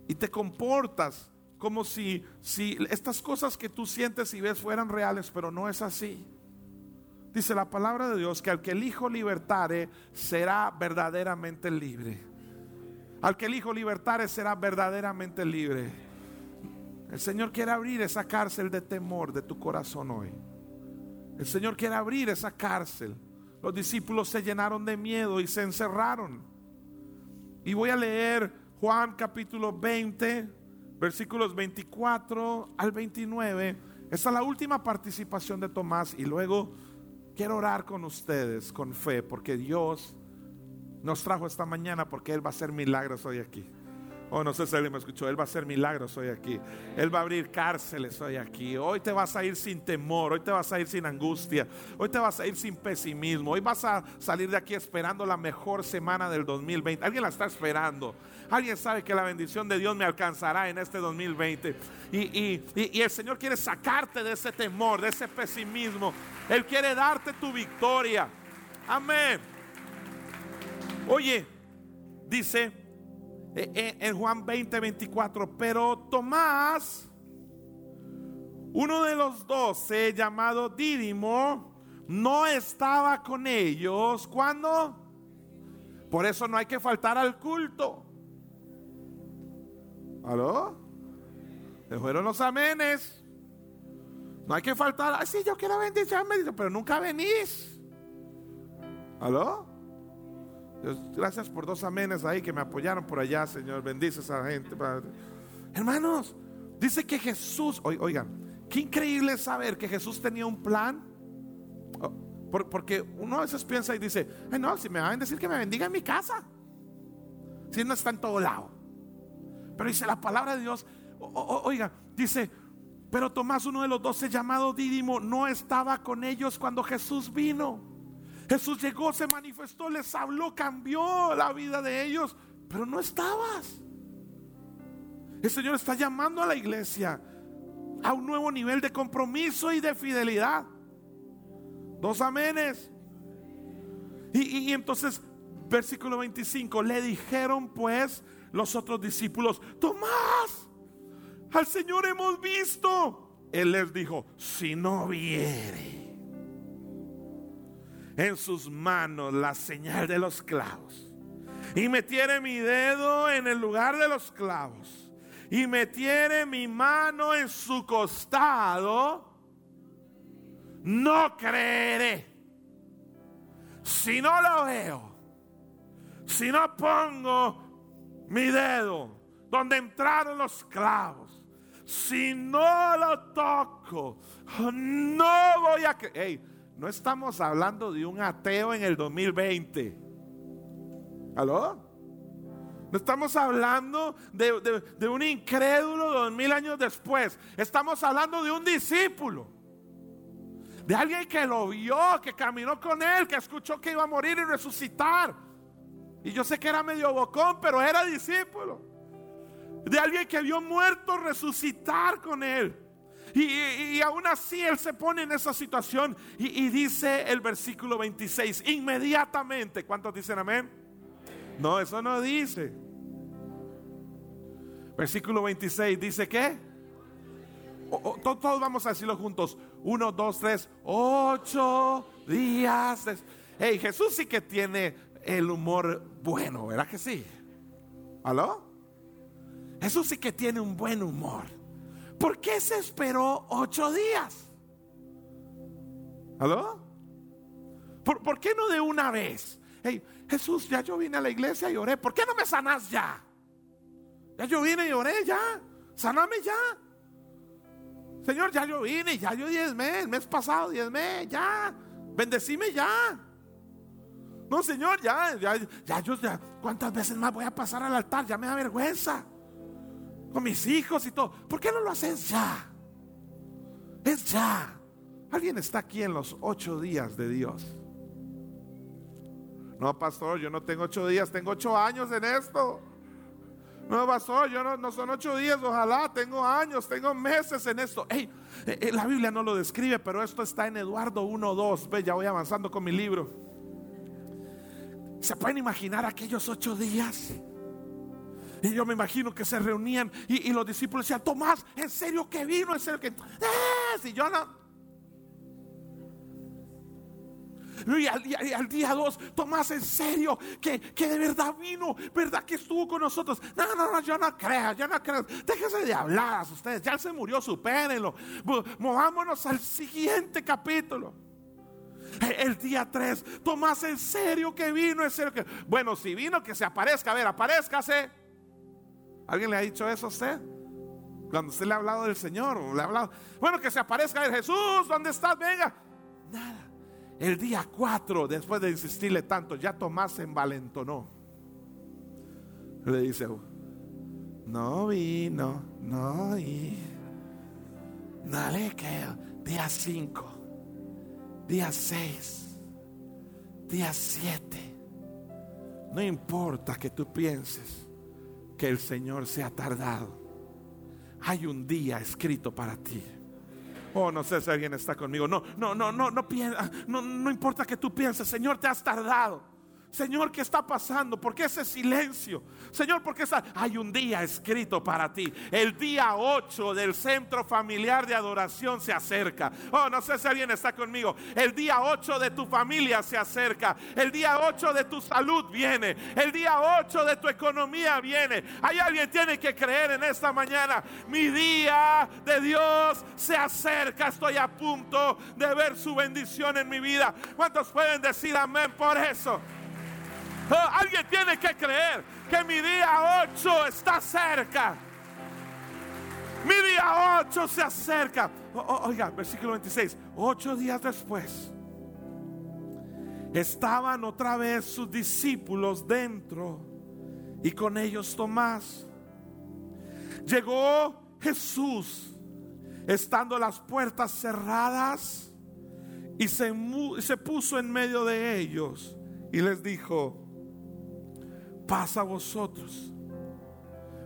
y te comportas como si, si estas cosas que tú sientes y ves fueran reales, pero no es así. Dice la palabra de Dios que al que el Hijo libertare será verdaderamente libre. Al que el Hijo libertare será verdaderamente libre. El Señor quiere abrir esa cárcel de temor de tu corazón hoy. El Señor quiere abrir esa cárcel. Los discípulos se llenaron de miedo y se encerraron. Y voy a leer Juan capítulo 20, versículos 24 al 29. Esta es la última participación de Tomás y luego quiero orar con ustedes con fe porque Dios nos trajo esta mañana porque Él va a hacer milagros hoy aquí. Oh, no sé si alguien me escuchó. Él va a hacer milagros hoy aquí. Él va a abrir cárceles hoy aquí. Hoy te vas a ir sin temor. Hoy te vas a ir sin angustia. Hoy te vas a ir sin pesimismo. Hoy vas a salir de aquí esperando la mejor semana del 2020. Alguien la está esperando. Alguien sabe que la bendición de Dios me alcanzará en este 2020. Y, y el Señor quiere sacarte de ese temor, de ese pesimismo. Él quiere darte tu victoria. Amén. Oye, dice en Juan 20, 24. Pero Tomás, uno de los doce, llamado Dídimo, no estaba con ellos. ¿Cuándo? Por eso no hay que faltar al culto. ¿Aló? Se fueron los amenes. No hay que faltar. Ay, sí, yo quiero bendición, pero nunca venís. ¿Aló? Gracias por dos amenes ahí que me apoyaron por allá, Señor. Bendice a esa gente. Hermanos, dice que Jesús, oigan, qué increíble saber que Jesús tenía un plan. Oh, porque uno a veces piensa y dice, Ay, no, si me van a decir que me bendiga en mi casa, si no está en todo lado. Pero dice la palabra de Dios, oiga, dice, pero Tomás, uno de los doce llamado Dídimo, no estaba con ellos cuando Jesús vino. Jesús llegó, se manifestó, les habló, cambió la vida de ellos, pero no estabas. El Señor está llamando a la iglesia a un nuevo nivel de compromiso y de fidelidad. Dos amenes. Y, entonces, versículo 25, le dijeron pues los otros discípulos, Tomás, al Señor hemos visto. Él les dijo, si no viere en sus manos la señal de los clavos. Y metiere mi dedo en el lugar de los clavos. Y metiere mi mano en su costado. No creeré. si no lo veo, si no pongo mi dedo donde entraron los clavos, si no lo toco, no voy a... Hey, no estamos hablando de un ateo en el 2020. ¿Aló? No estamos hablando de, de un incrédulo dos mil años después. Estamos hablando de un discípulo. De alguien que lo vio, que caminó con él, que escuchó que iba a morir y resucitar. Y yo sé que era medio bocón, pero era discípulo. De alguien que vio muerto resucitar con él. Y, aún así Él se pone en esa situación y, dice el versículo 26, inmediatamente, ¿cuántos dicen amén? No, eso no dice. Versículo 26 dice que todos vamos a decirlo juntos. Uno, dos, tres, ocho días. Hey, Jesús sí que tiene el humor bueno, ¿verdad que sí? ¿Aló? Jesús sí que tiene un buen humor. ¿Por qué se esperó ocho días? ¿Aló? ¿Por, qué no de una vez? Hey, Jesús, ya yo vine a la iglesia y oré. ¿Por qué no me sanas ya? Ya yo vine y oré ya. Saname ya. Señor, ya yo vine, ya yo diezmé, el mes pasado diezmé, ya. Bendecime ya. No, Señor, ya, ya, ya yo, ya, ¿cuántas veces más voy a pasar al altar? Ya me da vergüenza con mis hijos y todo. ¿Por qué no lo haces ya? Es ya. Alguien está aquí en los ocho días de Dios. No, pastor, yo no tengo ocho días, tengo ocho años en esto. No, pastor, yo no, no son ocho días, ojalá, tengo años, tengo meses en esto. Hey, eh, eh, la Biblia no lo describe, pero esto está en Eduardo 1.2. Ve, ya voy avanzando con mi libro. ¿Se pueden imaginar aquellos ocho días? Y yo me imagino que se reunían y, los discípulos decían, Tomás, ¿en serio que vino? ¿En serio que... ¡Eh! Si yo no... Y al, día dos, Tomás, en serio, que, de verdad vino, verdad que estuvo con nosotros. No, no, no, yo no creo, yo no creo. Déjense de hablar ustedes, ya se murió, supérenlo. Movámonos al siguiente capítulo. El día 3, Tomás, en serio que vino, en serio que. Bueno, si vino, que se aparezca. A ver, aparezcase. ¿Alguien le ha dicho eso a usted? Cuando usted le ha hablado del Señor, le ha hablado, bueno, que se aparezca el Jesús, ¿dónde estás? Venga. Nada. El día 4, después de insistirle tanto, ya Tomás se envalentonó. Le dice, no vino, no y Dale que día 5, día 6, día 7. No importa que tú pienses que el Señor se ha tardado. Hay un día escrito para ti. Oh, no sé si alguien está conmigo. No, no, no, no, no, no, no importa que tú pienses, Señor, te has tardado. Señor, ¿qué está pasando? ¿Por qué ese silencio? Señor, ¿por qué está? Hay un día escrito para ti. El día 8 del centro familiar de adoración se acerca. Oh, no sé si alguien está conmigo. El día 8 de tu familia se acerca. El día 8 de tu salud viene. El día 8 de tu economía viene. Hay alguien tiene que creer en esta mañana. Mi día de Dios se acerca. Estoy a punto de ver su bendición en mi vida. ¿Cuántos pueden decir amén por eso? Oh, alguien tiene que creer que mi día 8 está cerca. Mi día 8 se acerca. oiga, versículo 26. Ocho días después, estaban otra vez sus discípulos dentro y con ellos Tomás. Llegó Jesús, estando las puertas cerradas, y se, se puso en medio de ellos y les dijo, pasa a vosotros.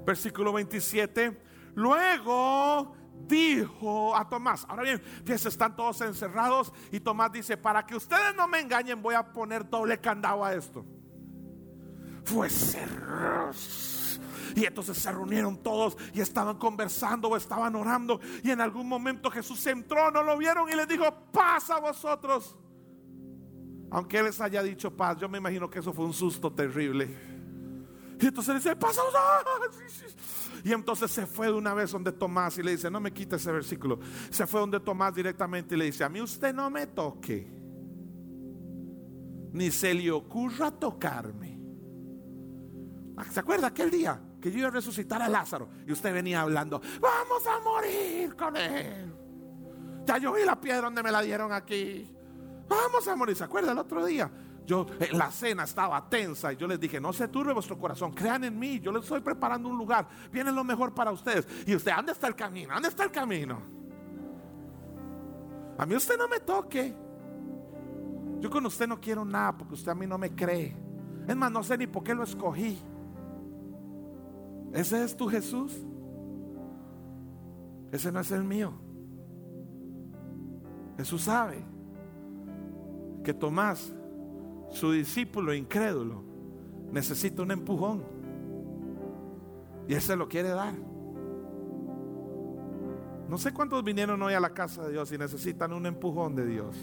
Versículo 27. Luego dijo a Tomás, ahora bien, fíjense, están todos encerrados y Tomás dice, para que ustedes no me engañen, voy a poner doble candado a esto. Fue cerrado. Y entonces se reunieron todos y estaban conversando o estaban orando. Y en algún momento Jesús entró, no lo vieron y les dijo, pasa a vosotros. Aunque Él les haya dicho paz, yo me imagino que eso fue un susto terrible. Y entonces le dice, pasa. Y entonces se fue de una vez donde Tomás y le dice, no me quite ese versículo. Se fue donde Tomás directamente y le dice, a mí usted no me toque. ni se le ocurra tocarme. Ah, ¿Se acuerda aquel día que yo iba a resucitar a Lázaro y usted venía hablando, vamos a morir con él? Ya yo vi la piedra donde me la dieron aquí. Vamos a morir. ¿Se acuerda el otro día? Yo, en la cena estaba tensa y yo les dije, no se turbe vuestro corazón, crean en mí, yo les estoy preparando un lugar, viene lo mejor para ustedes. Y usted, ¿dónde está el camino? ¿Dónde está el camino? A mí usted no me toque. Yo con usted no quiero nada porque usted a mí no me cree. Es más, no sé ni por qué lo escogí. ¿Ese es tu Jesús? Ese no es el mío. Jesús sabe que Tomás, su discípulo incrédulo, necesita un empujón. Y Él lo quiere dar. No sé cuántos vinieron hoy a la casa de Dios y necesitan un empujón de Dios.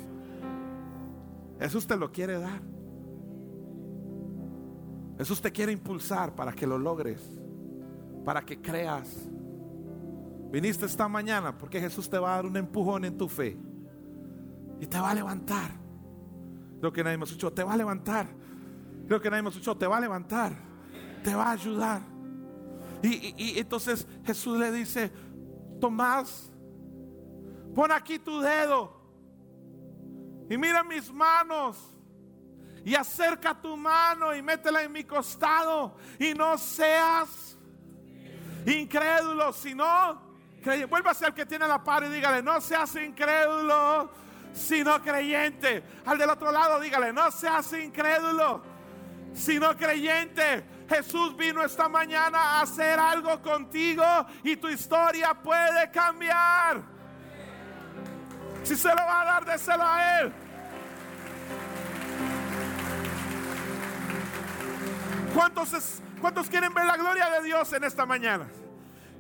Jesús te lo quiere dar. Jesús te quiere impulsar para que lo logres, para que creas. Viniste esta mañana porque Jesús te va a dar un empujón en tu fe y te va a levantar. Lo que nadie me escuchó, te va a levantar. Lo que nadie me escuchó, te va a levantar. Te va a ayudar. Y, entonces Jesús le dice, Tomás, pon aquí tu dedo y mira mis manos y acerca tu mano y métela en mi costado y no seas incrédulo, sino vuelva a ser el que tiene la par y dígale, no seas incrédulo, sino creyente. Al del otro lado dígale, no seas incrédulo, sino creyente. Jesús vino esta mañana a hacer algo contigo y tu historia puede cambiar. Si se lo va a dar, déselo a Él. ¿Cuántos, ¿Cuántos quieren ver la gloria de Dios en esta mañana?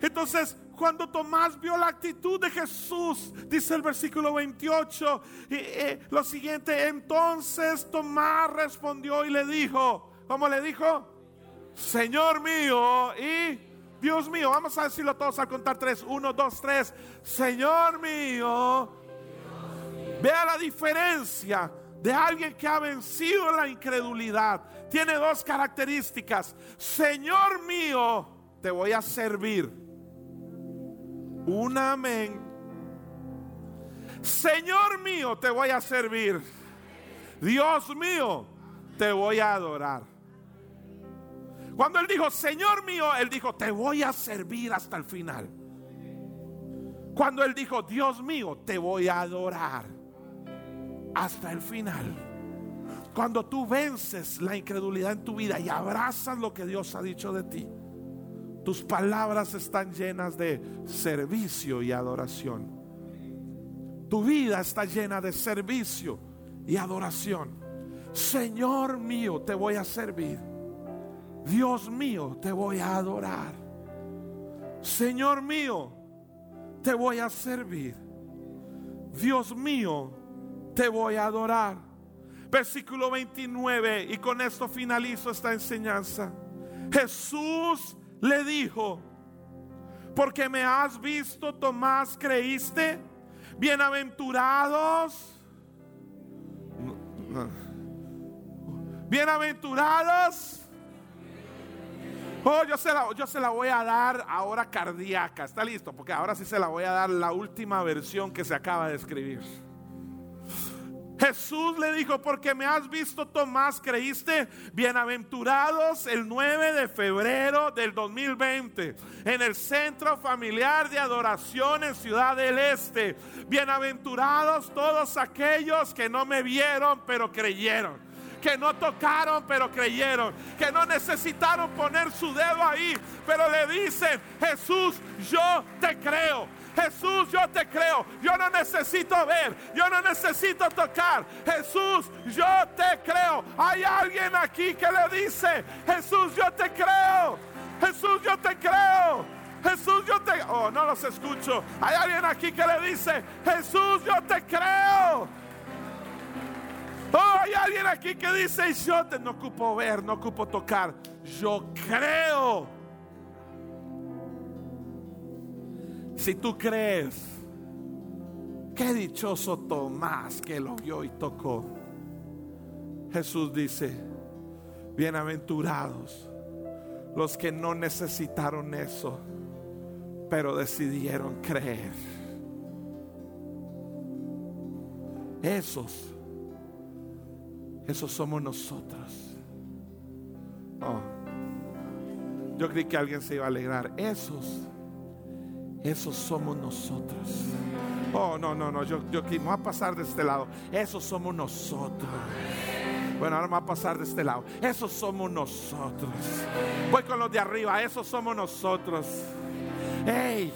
Entonces, cuando Tomás vio la actitud de Jesús, dice el versículo 28, y, lo siguiente, entonces Tomás respondió y le dijo, ¿cómo le dijo? Señor mío y Dios mío, vamos a decirlo todos al contar tres, uno, dos, tres, Señor mío, vea la diferencia de alguien que ha vencido la incredulidad. Tiene dos características, Señor mío, te voy a servir un amén. Señor mío, te voy a servir. Dios mío, te voy a adorar. Cuando él dijo, Señor mío, él dijo, te voy a servir hasta el final. Cuando él dijo, Dios mío, te voy a adorar hasta el final. Cuando tú vences la incredulidad en tu vida y abrazas lo que Dios ha dicho de ti tus palabras están llenas de servicio y adoración. Tu vida está llena de servicio y adoración. Señor mío, te voy a servir. Dios mío, te voy a adorar. Señor mío, te voy a servir. Dios mío, te voy a adorar. Versículo 29, y con esto finalizo esta enseñanza. Jesús le dijo, porque me has visto, Tomás, creíste, bienaventurados, bienaventurados. Oh, yo se, la, yo se la voy a dar ahora cardíaca. ¿Está listo? Porque ahora sí se la voy a dar la última versión que se acaba de escribir. Jesús le dijo, porque me has visto Tomás, creíste, bienaventurados el 9 de febrero del 2020 en el Centro Familiar de Adoración en Ciudad del Este. Bienaventurados todos aquellos que no me vieron pero creyeron que no tocaron pero creyeron, que no necesitaron poner su dedo ahí, pero le dicen, Jesús, yo te creo. Jesús, yo te creo. Yo no necesito ver. Yo no necesito tocar. Jesús, yo te creo. Hay alguien aquí que le dice, Jesús, yo te creo. Jesús, yo te creo. Jesús, yo te... Oh, no los escucho. Hay alguien aquí que le dice, Jesús, yo te creo. Oh, hay alguien aquí que dice, yo te no ocupo ver, no ocupo tocar. Yo creo. Si tú crees, qué dichoso Tomás que lo vio y tocó. Jesús dice, bienaventurados los que no necesitaron eso, pero decidieron creer. Esos, esos somos nosotros. Oh, yo creí que alguien se iba a alegrar. Esos, esos somos nosotros. Oh, no, no, no, yo, yo me voy a pasar de este lado. Esos somos nosotros. Bueno, ahora voy a pasar de este lado. Esos somos nosotros. Voy con los de arriba. Esos somos nosotros. Hey,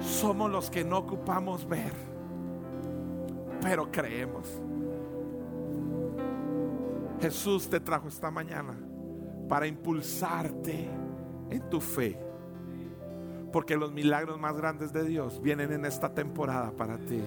somos los que no ocupamos ver, pero creemos. Jesús te trajo esta mañana para impulsarte en tu fe. Porque los milagros más grandes de Dios vienen en esta temporada para ti.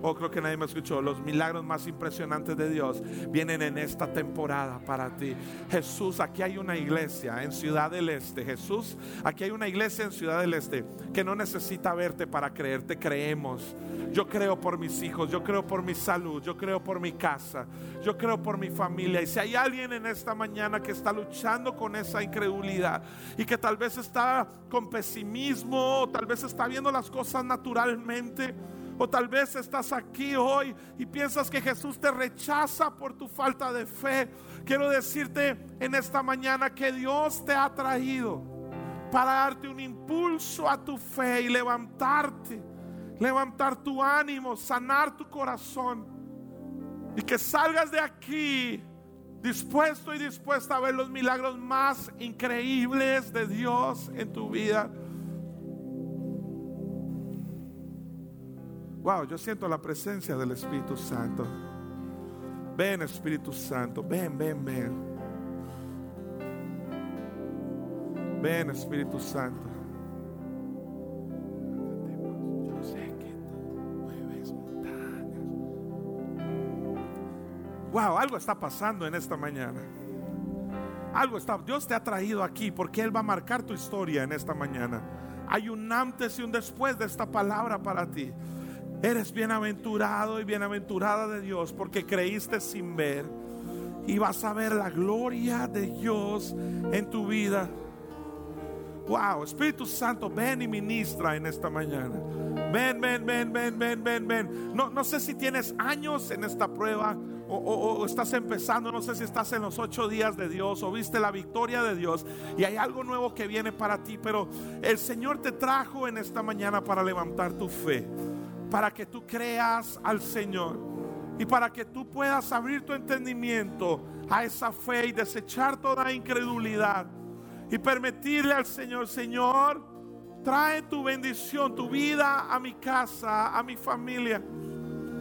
Oh, creo que nadie me escuchó. Los milagros más impresionantes de Dios vienen en esta temporada para ti. Jesús, aquí hay una iglesia en Ciudad del Este. Jesús, aquí hay una iglesia en Ciudad del Este que no necesita verte para creerte. Creemos. Yo creo por mis hijos, yo creo por mi salud, yo creo por mi casa, yo creo por mi familia. Y si hay alguien en esta mañana que está luchando con esa incredulidad y que tal vez está con pesimismo, tal vez está viendo las cosas naturalmente, o tal vez estás aquí hoy y piensas que Jesús te rechaza por tu falta de fe. Quiero decirte en esta mañana que Dios te ha traído para darte un impulso a tu fe y levantarte, levantar tu ánimo, sanar tu corazón y que salgas de aquí dispuesto y dispuesta a ver los milagros más increíbles de Dios en tu vida. Wow, yo siento la presencia del Espíritu Santo. Ven Espíritu Santo, ven, ven, ven. Ven Espíritu Santo. Yo sé que mueves montañas. Wow, algo está pasando en esta mañana. Algo está, Dios te ha traído aquí porque Él va a marcar tu historia en esta mañana. Hay un antes y un después de esta palabra para ti. Eres bienaventurado y bienaventurada de Dios porque creíste sin ver y vas a ver la gloria de Dios en tu vida. Wow, Espíritu Santo, ven y ministra en esta mañana. Ven, ven, ven, ven, ven, ven, ven. No, no sé si tienes años en esta prueba o, o, estás empezando, no sé si estás en los ocho días de Dios o viste la victoria de Dios y hay algo nuevo que viene para ti, pero el Señor te trajo en esta mañana para levantar tu fe para que tú creas al Señor y para que tú puedas abrir tu entendimiento a esa fe y desechar toda incredulidad y permitirle al Señor, Señor, trae tu bendición, tu vida a mi casa, a mi familia.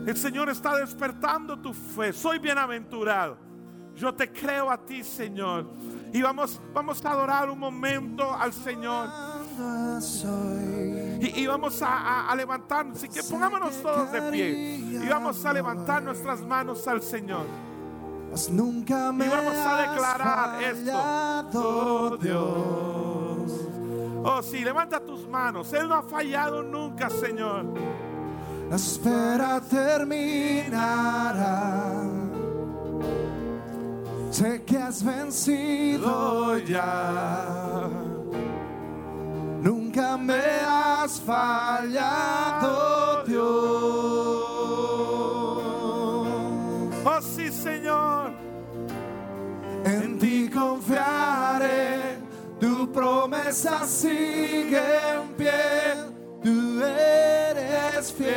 El Señor está despertando tu fe. Soy bienaventurado. Yo te creo a ti, Señor. Y vamos, vamos a adorar un momento al Señor. Y, vamos a, a, levantarnos. Así que pongámonos todos de pie. Y vamos a levantar nuestras manos al Señor. nunca y vamos a declarar esto. Oh Dios. Oh, sí, levanta tus manos. Él no ha fallado nunca, Señor. La espera terminará. Sé que has vencido ya Nunca me has fallado, Dios. Oh sí, Señor. En ti confiaré, tu promesa sigue en pie, tú eres fiel.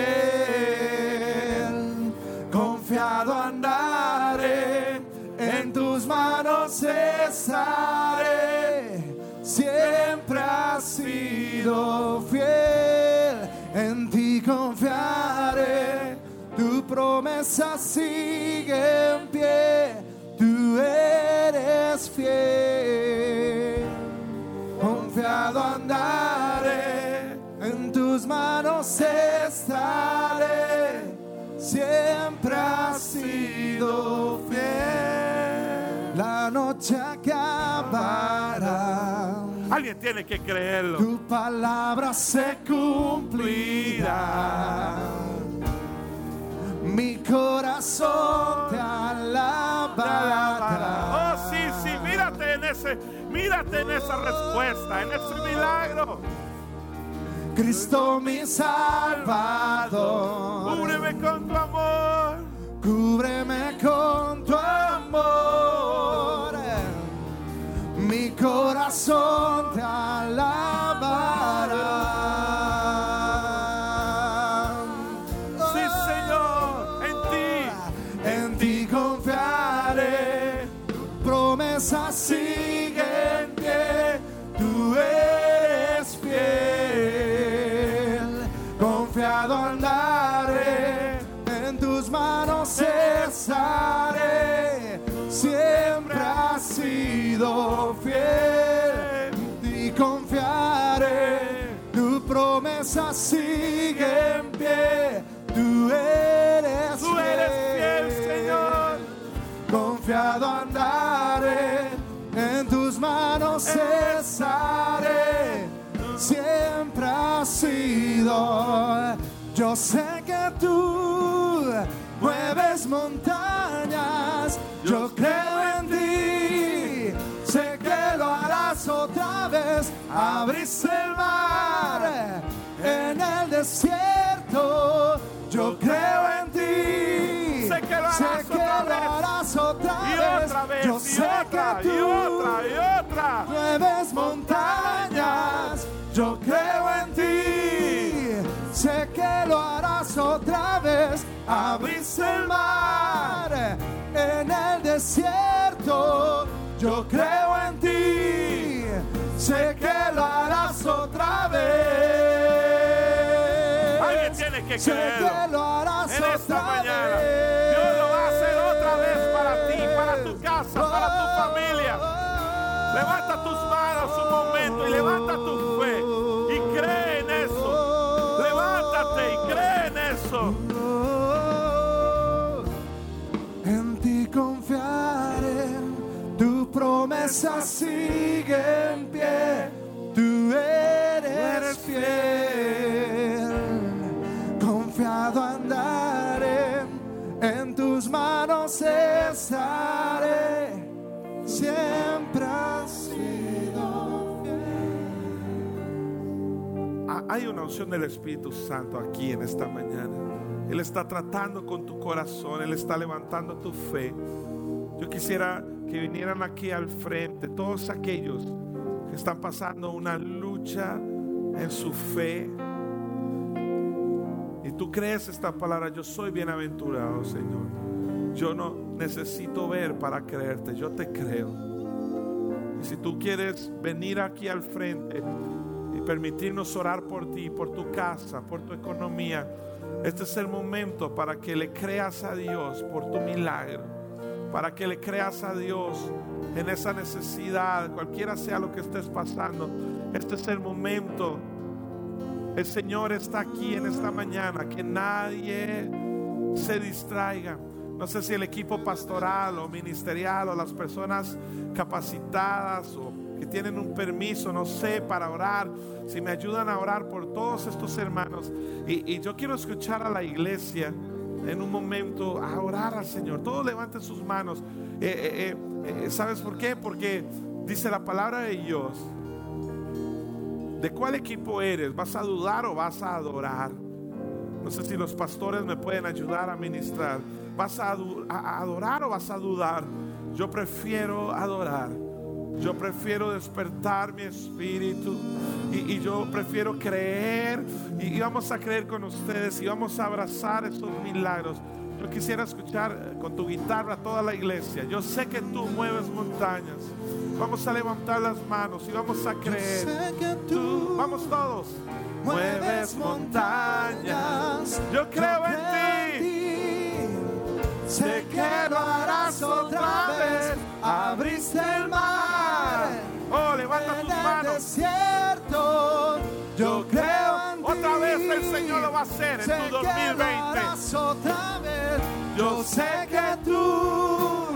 Confiado andaré, en tus manos estaré sido fiel, en ti confiaré, tu promesa sigue en pie, tú eres fiel, confiado andaré, en tus manos estaré, siempre has sido fiel, la noche acabará Alguien tiene que creerlo. Tu palabra se cumplirá. Mi corazón te alaba alabará. Oh, sí, sí, mírate en ese, mírate en esa respuesta, en ese milagro. Cristo mi Salvador. Cúbreme con tu amor. Cúbreme con tu amor. Mi corazón te alabará. Promesa sigue en pie. Tú eres Tú eres fiel, Señor. Confiado andaré, en tus manos estaré. Siempre has sido. Yo sé que tú mueves montañas. Yo creo en ti. Sé que lo harás otra vez. Abriste el mar desierto. Yo creo en ti. Sé que lo harás Sé que otra lo vez. harás otra Y vez. otra vez, Yo y sé otra, que y tú otra, y otra. mueves montañas. Yo creo en ti. Sé que lo harás otra vez. Abriste el mar en el desierto. Yo creo en ti. Sé que lo harás otra vez. Que creerlo. que lo harás En esta mañana. vez. Dios lo va a hacer otra vez para ti, para tu casa, para tu familia. Levanta tus manos un momento y levanta tu fe y cree en eso. Levántate y cree en eso. En ti confiaré, tu promesa sigue en pie, tú eres fiel. Andaré, en tus manos estaré, siempre has sido Ah, Hay una unción del Espíritu Santo aquí en esta mañana. Él está tratando con tu corazón, Él está levantando tu fe. Yo quisiera que vinieran aquí al frente todos aquellos que están pasando una lucha en su fe. Y tú crees esta palabra, yo soy bienaventurado, Señor. Yo no necesito ver para creerte, yo te creo. Y si tú quieres venir aquí al frente y permitirnos orar por ti, por tu casa, por tu economía, este es el momento para que le creas a Dios por tu milagro, para que le creas a Dios en esa necesidad, cualquiera sea lo que estés pasando. Este es el momento. El Señor está aquí en esta mañana, que nadie se distraiga. No sé si el equipo pastoral o ministerial o las personas capacitadas o que tienen un permiso, no sé, para orar, si me ayudan a orar por todos estos hermanos. Y, yo quiero escuchar a la iglesia en un momento a orar al Señor. Todos levanten sus manos. Eh, eh, eh, ¿Sabes por qué? Porque dice la palabra de Dios. ¿De cuál equipo eres? ¿Vas a dudar o vas a adorar? No sé si los pastores me pueden ayudar a ministrar. ¿Vas a, adorar o vas a dudar? Yo prefiero adorar. Yo prefiero despertar mi espíritu y, yo prefiero creer y, vamos a creer con ustedes y vamos a abrazar esos milagros. Yo quisiera escuchar con tu guitarra toda la iglesia. Yo sé que tú mueves montañas. Vamos a levantar las manos y vamos a creer. Sé que tú Vamos todos. mueves montañas. Yo creo en ti. Sé que lo harás otra vez. Abriste el mar Oh, levanta tus manos. Yo creo en ti. Otra vez el Señor lo va a hacer en tu que lo 2020. harás otra vez. Yo Yo sé que tú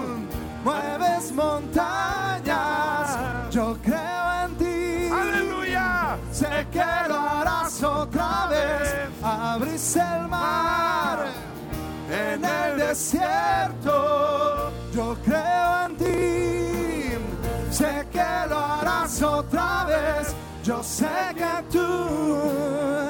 mueves montañas. Yo creo en ti. Aleluya. Sé que lo harás otra vez. Abriste el mar en el desierto. Yo creo sé que lo harás otra vez. Yo sé que tú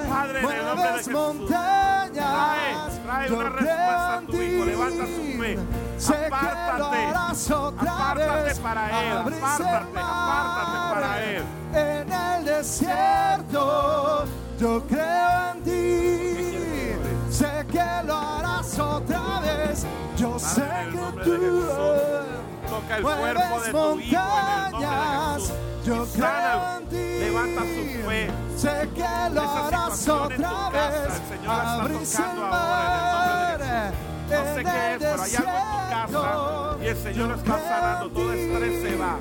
Padre, en mueves montañas. Trae, trae Yo una creo respuesta a en tu hijo. ti. Levanta su fe. Lo Apártate. harás otra Apártate vez. para él. Apártate, apártate para él. En el desierto, yo creo en ti. Sé que lo harás otra vez. Yo sé que tú toca el cuerpo mueves de tu hijo en el nombre montañas. de Jesús. Yo creo en ti. Levanta su fe. Sé que lo harás otra vez. el Señor la No sé qué es, pero hay algo en tu casa y el Señor está sanando. Todo estrés se va.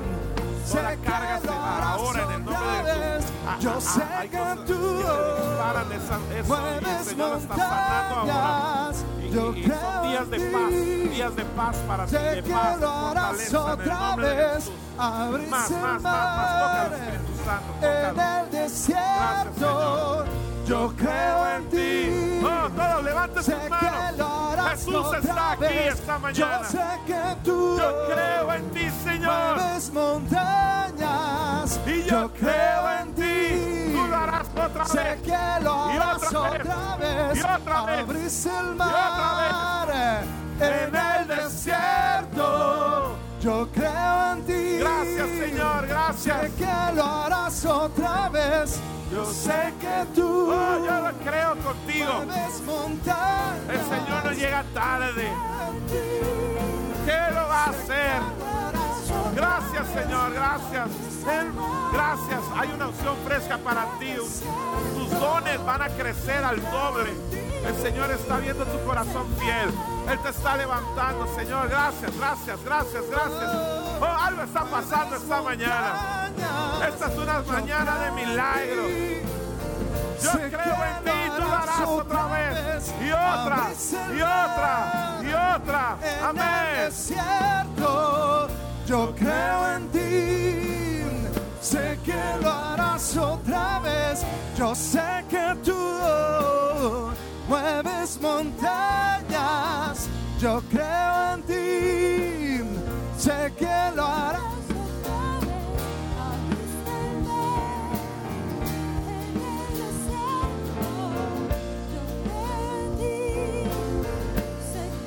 Toda carga se va ahora en el nombre de Jesús. vez. Ah, Yo ah, sé ah, hay que cosas disparan esa- eso y el Señor está sanando ahora. montañas. Y, Yo y- y creo son días de paz, días de paz para ti, de paz, de fortaleza en el otra nombre de vez. Jesús. Más, más, más, más, toca al. Espíritu Santo, En tócalo. el desierto, yo creo en ti. Oh, todos levanten sus Sé manos. harás Jesús otra está aquí vez. esta mañana. Yo sé que tú Yo creo en ti, Señor. montañas. Y yo creo en ti. Tú lo harás otra Sé vez. que lo Y harás otra vez. otra vez. Y otra vez. Abriste el otra mar en el desierto. Yo creo en ti. Gracias, Señor. Gracias. Sé que lo harás otra vez. Yo sé que tú Oh, yo lo creo contigo. El Señor no llega tarde. ¿Qué lo va a hacer? Gracias, Señor. Gracias. Gracias. Hay una opción fresca para ti. Tus dones van a crecer al doble. El Señor está viendo tu corazón fiel. Él te está levantando, Señor. Gracias, gracias, gracias, gracias. Oh, algo está pasando esta mañana. Esta es una mañana de milagro. Yo creo en ti, lo tú harás otra vez. Y otra, y otra, y otra. Amén. Yo creo en ti. Sé que lo harás otra vez. Yo sé que tú mueves montañas. Yo creo en ti. Sé que lo harás.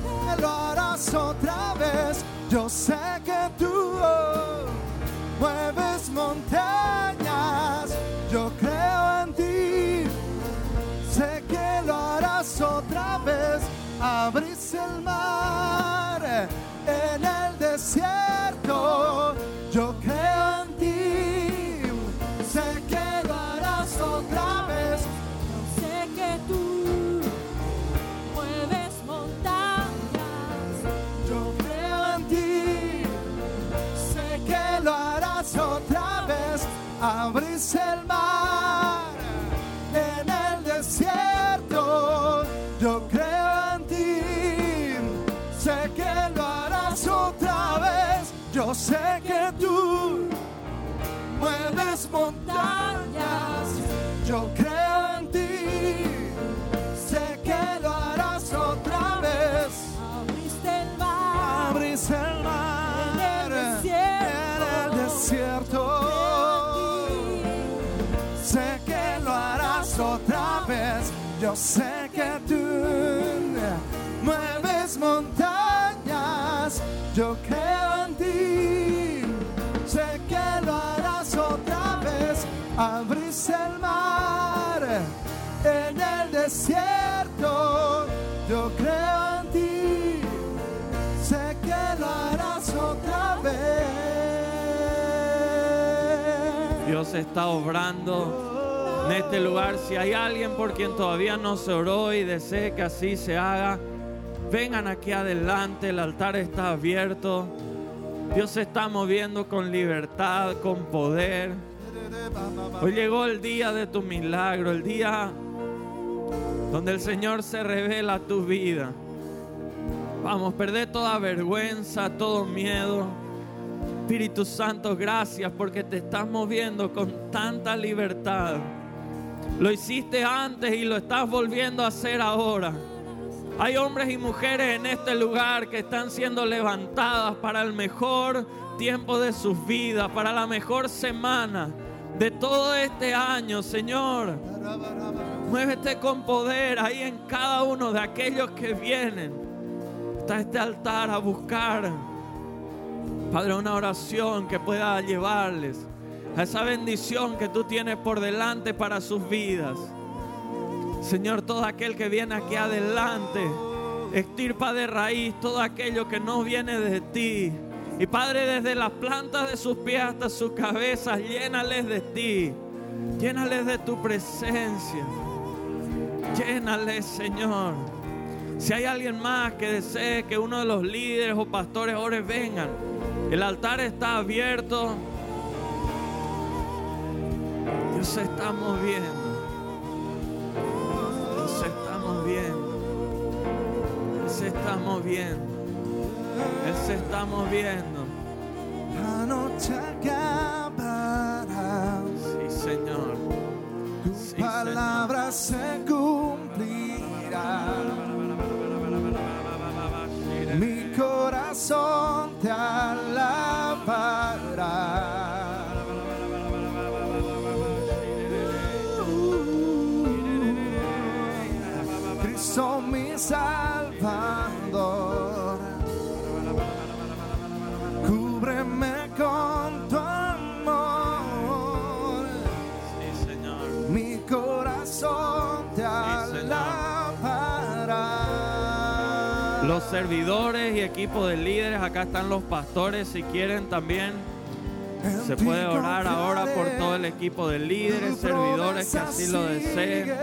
que lo harás otra vez. Yo sé que tú mueves montañas. Yo creo en ti. Sé que lo harás otra vez. Abriste el mar en el desierto. Yo creo en Abriste el mar en el desierto. Yo creo en ti, sé que lo harás otra vez. Yo sé que tú mueves montañas. Yo creo Yo sé que tú mueves montañas. Yo creo en ti. Sé que lo harás otra vez. Abriste el mar en el desierto. Yo creo en ti. Sé que lo harás otra vez. Dios está obrando en este lugar. Si hay alguien por quien todavía no se oró y desee que así se haga, vengan aquí adelante. El altar está abierto. Dios se está moviendo con libertad, con poder. Hoy llegó el día de tu milagro, el día donde el Señor se revela a tu vida. Vamos, perder toda vergüenza, todo miedo. Espíritu Santo, gracias porque te estás moviendo con tanta libertad. Lo hiciste antes y lo estás volviendo a hacer ahora. Hay hombres y mujeres en este lugar que están siendo levantadas para el mejor tiempo de sus vidas, para la mejor semana de todo este año, Señor. Muévete con poder ahí en cada uno de aquellos que vienen hasta este altar a buscar, Padre, una oración que pueda llevarles a esa bendición que tú tienes por delante para sus vidas. Señor, todo aquel que viene aquí adelante, estirpa de raíz todo aquello que no viene de ti. Y Padre, desde las plantas de sus pies hasta sus cabezas, llénales de ti. Llénales de tu presencia. Llénales, Señor. Si hay alguien más que desee que uno de los líderes o pastores ores vengan, el altar está abierto. Dios se está moviendo. Dios se está moviendo. Él se está moviendo. Él se está moviendo. La noche acabará. Sí, Señor. Tu Sí, Señor. palabra se cumplirá. Mi corazón Salvador, cúbreme con tu amor. Sí, Señor. Mi corazón te Señor. alabará. Los servidores y equipo de líderes, acá están los pastores, si quieren también. En Se puede orar ahora por todo el equipo de líderes, servidores que así lo deseen.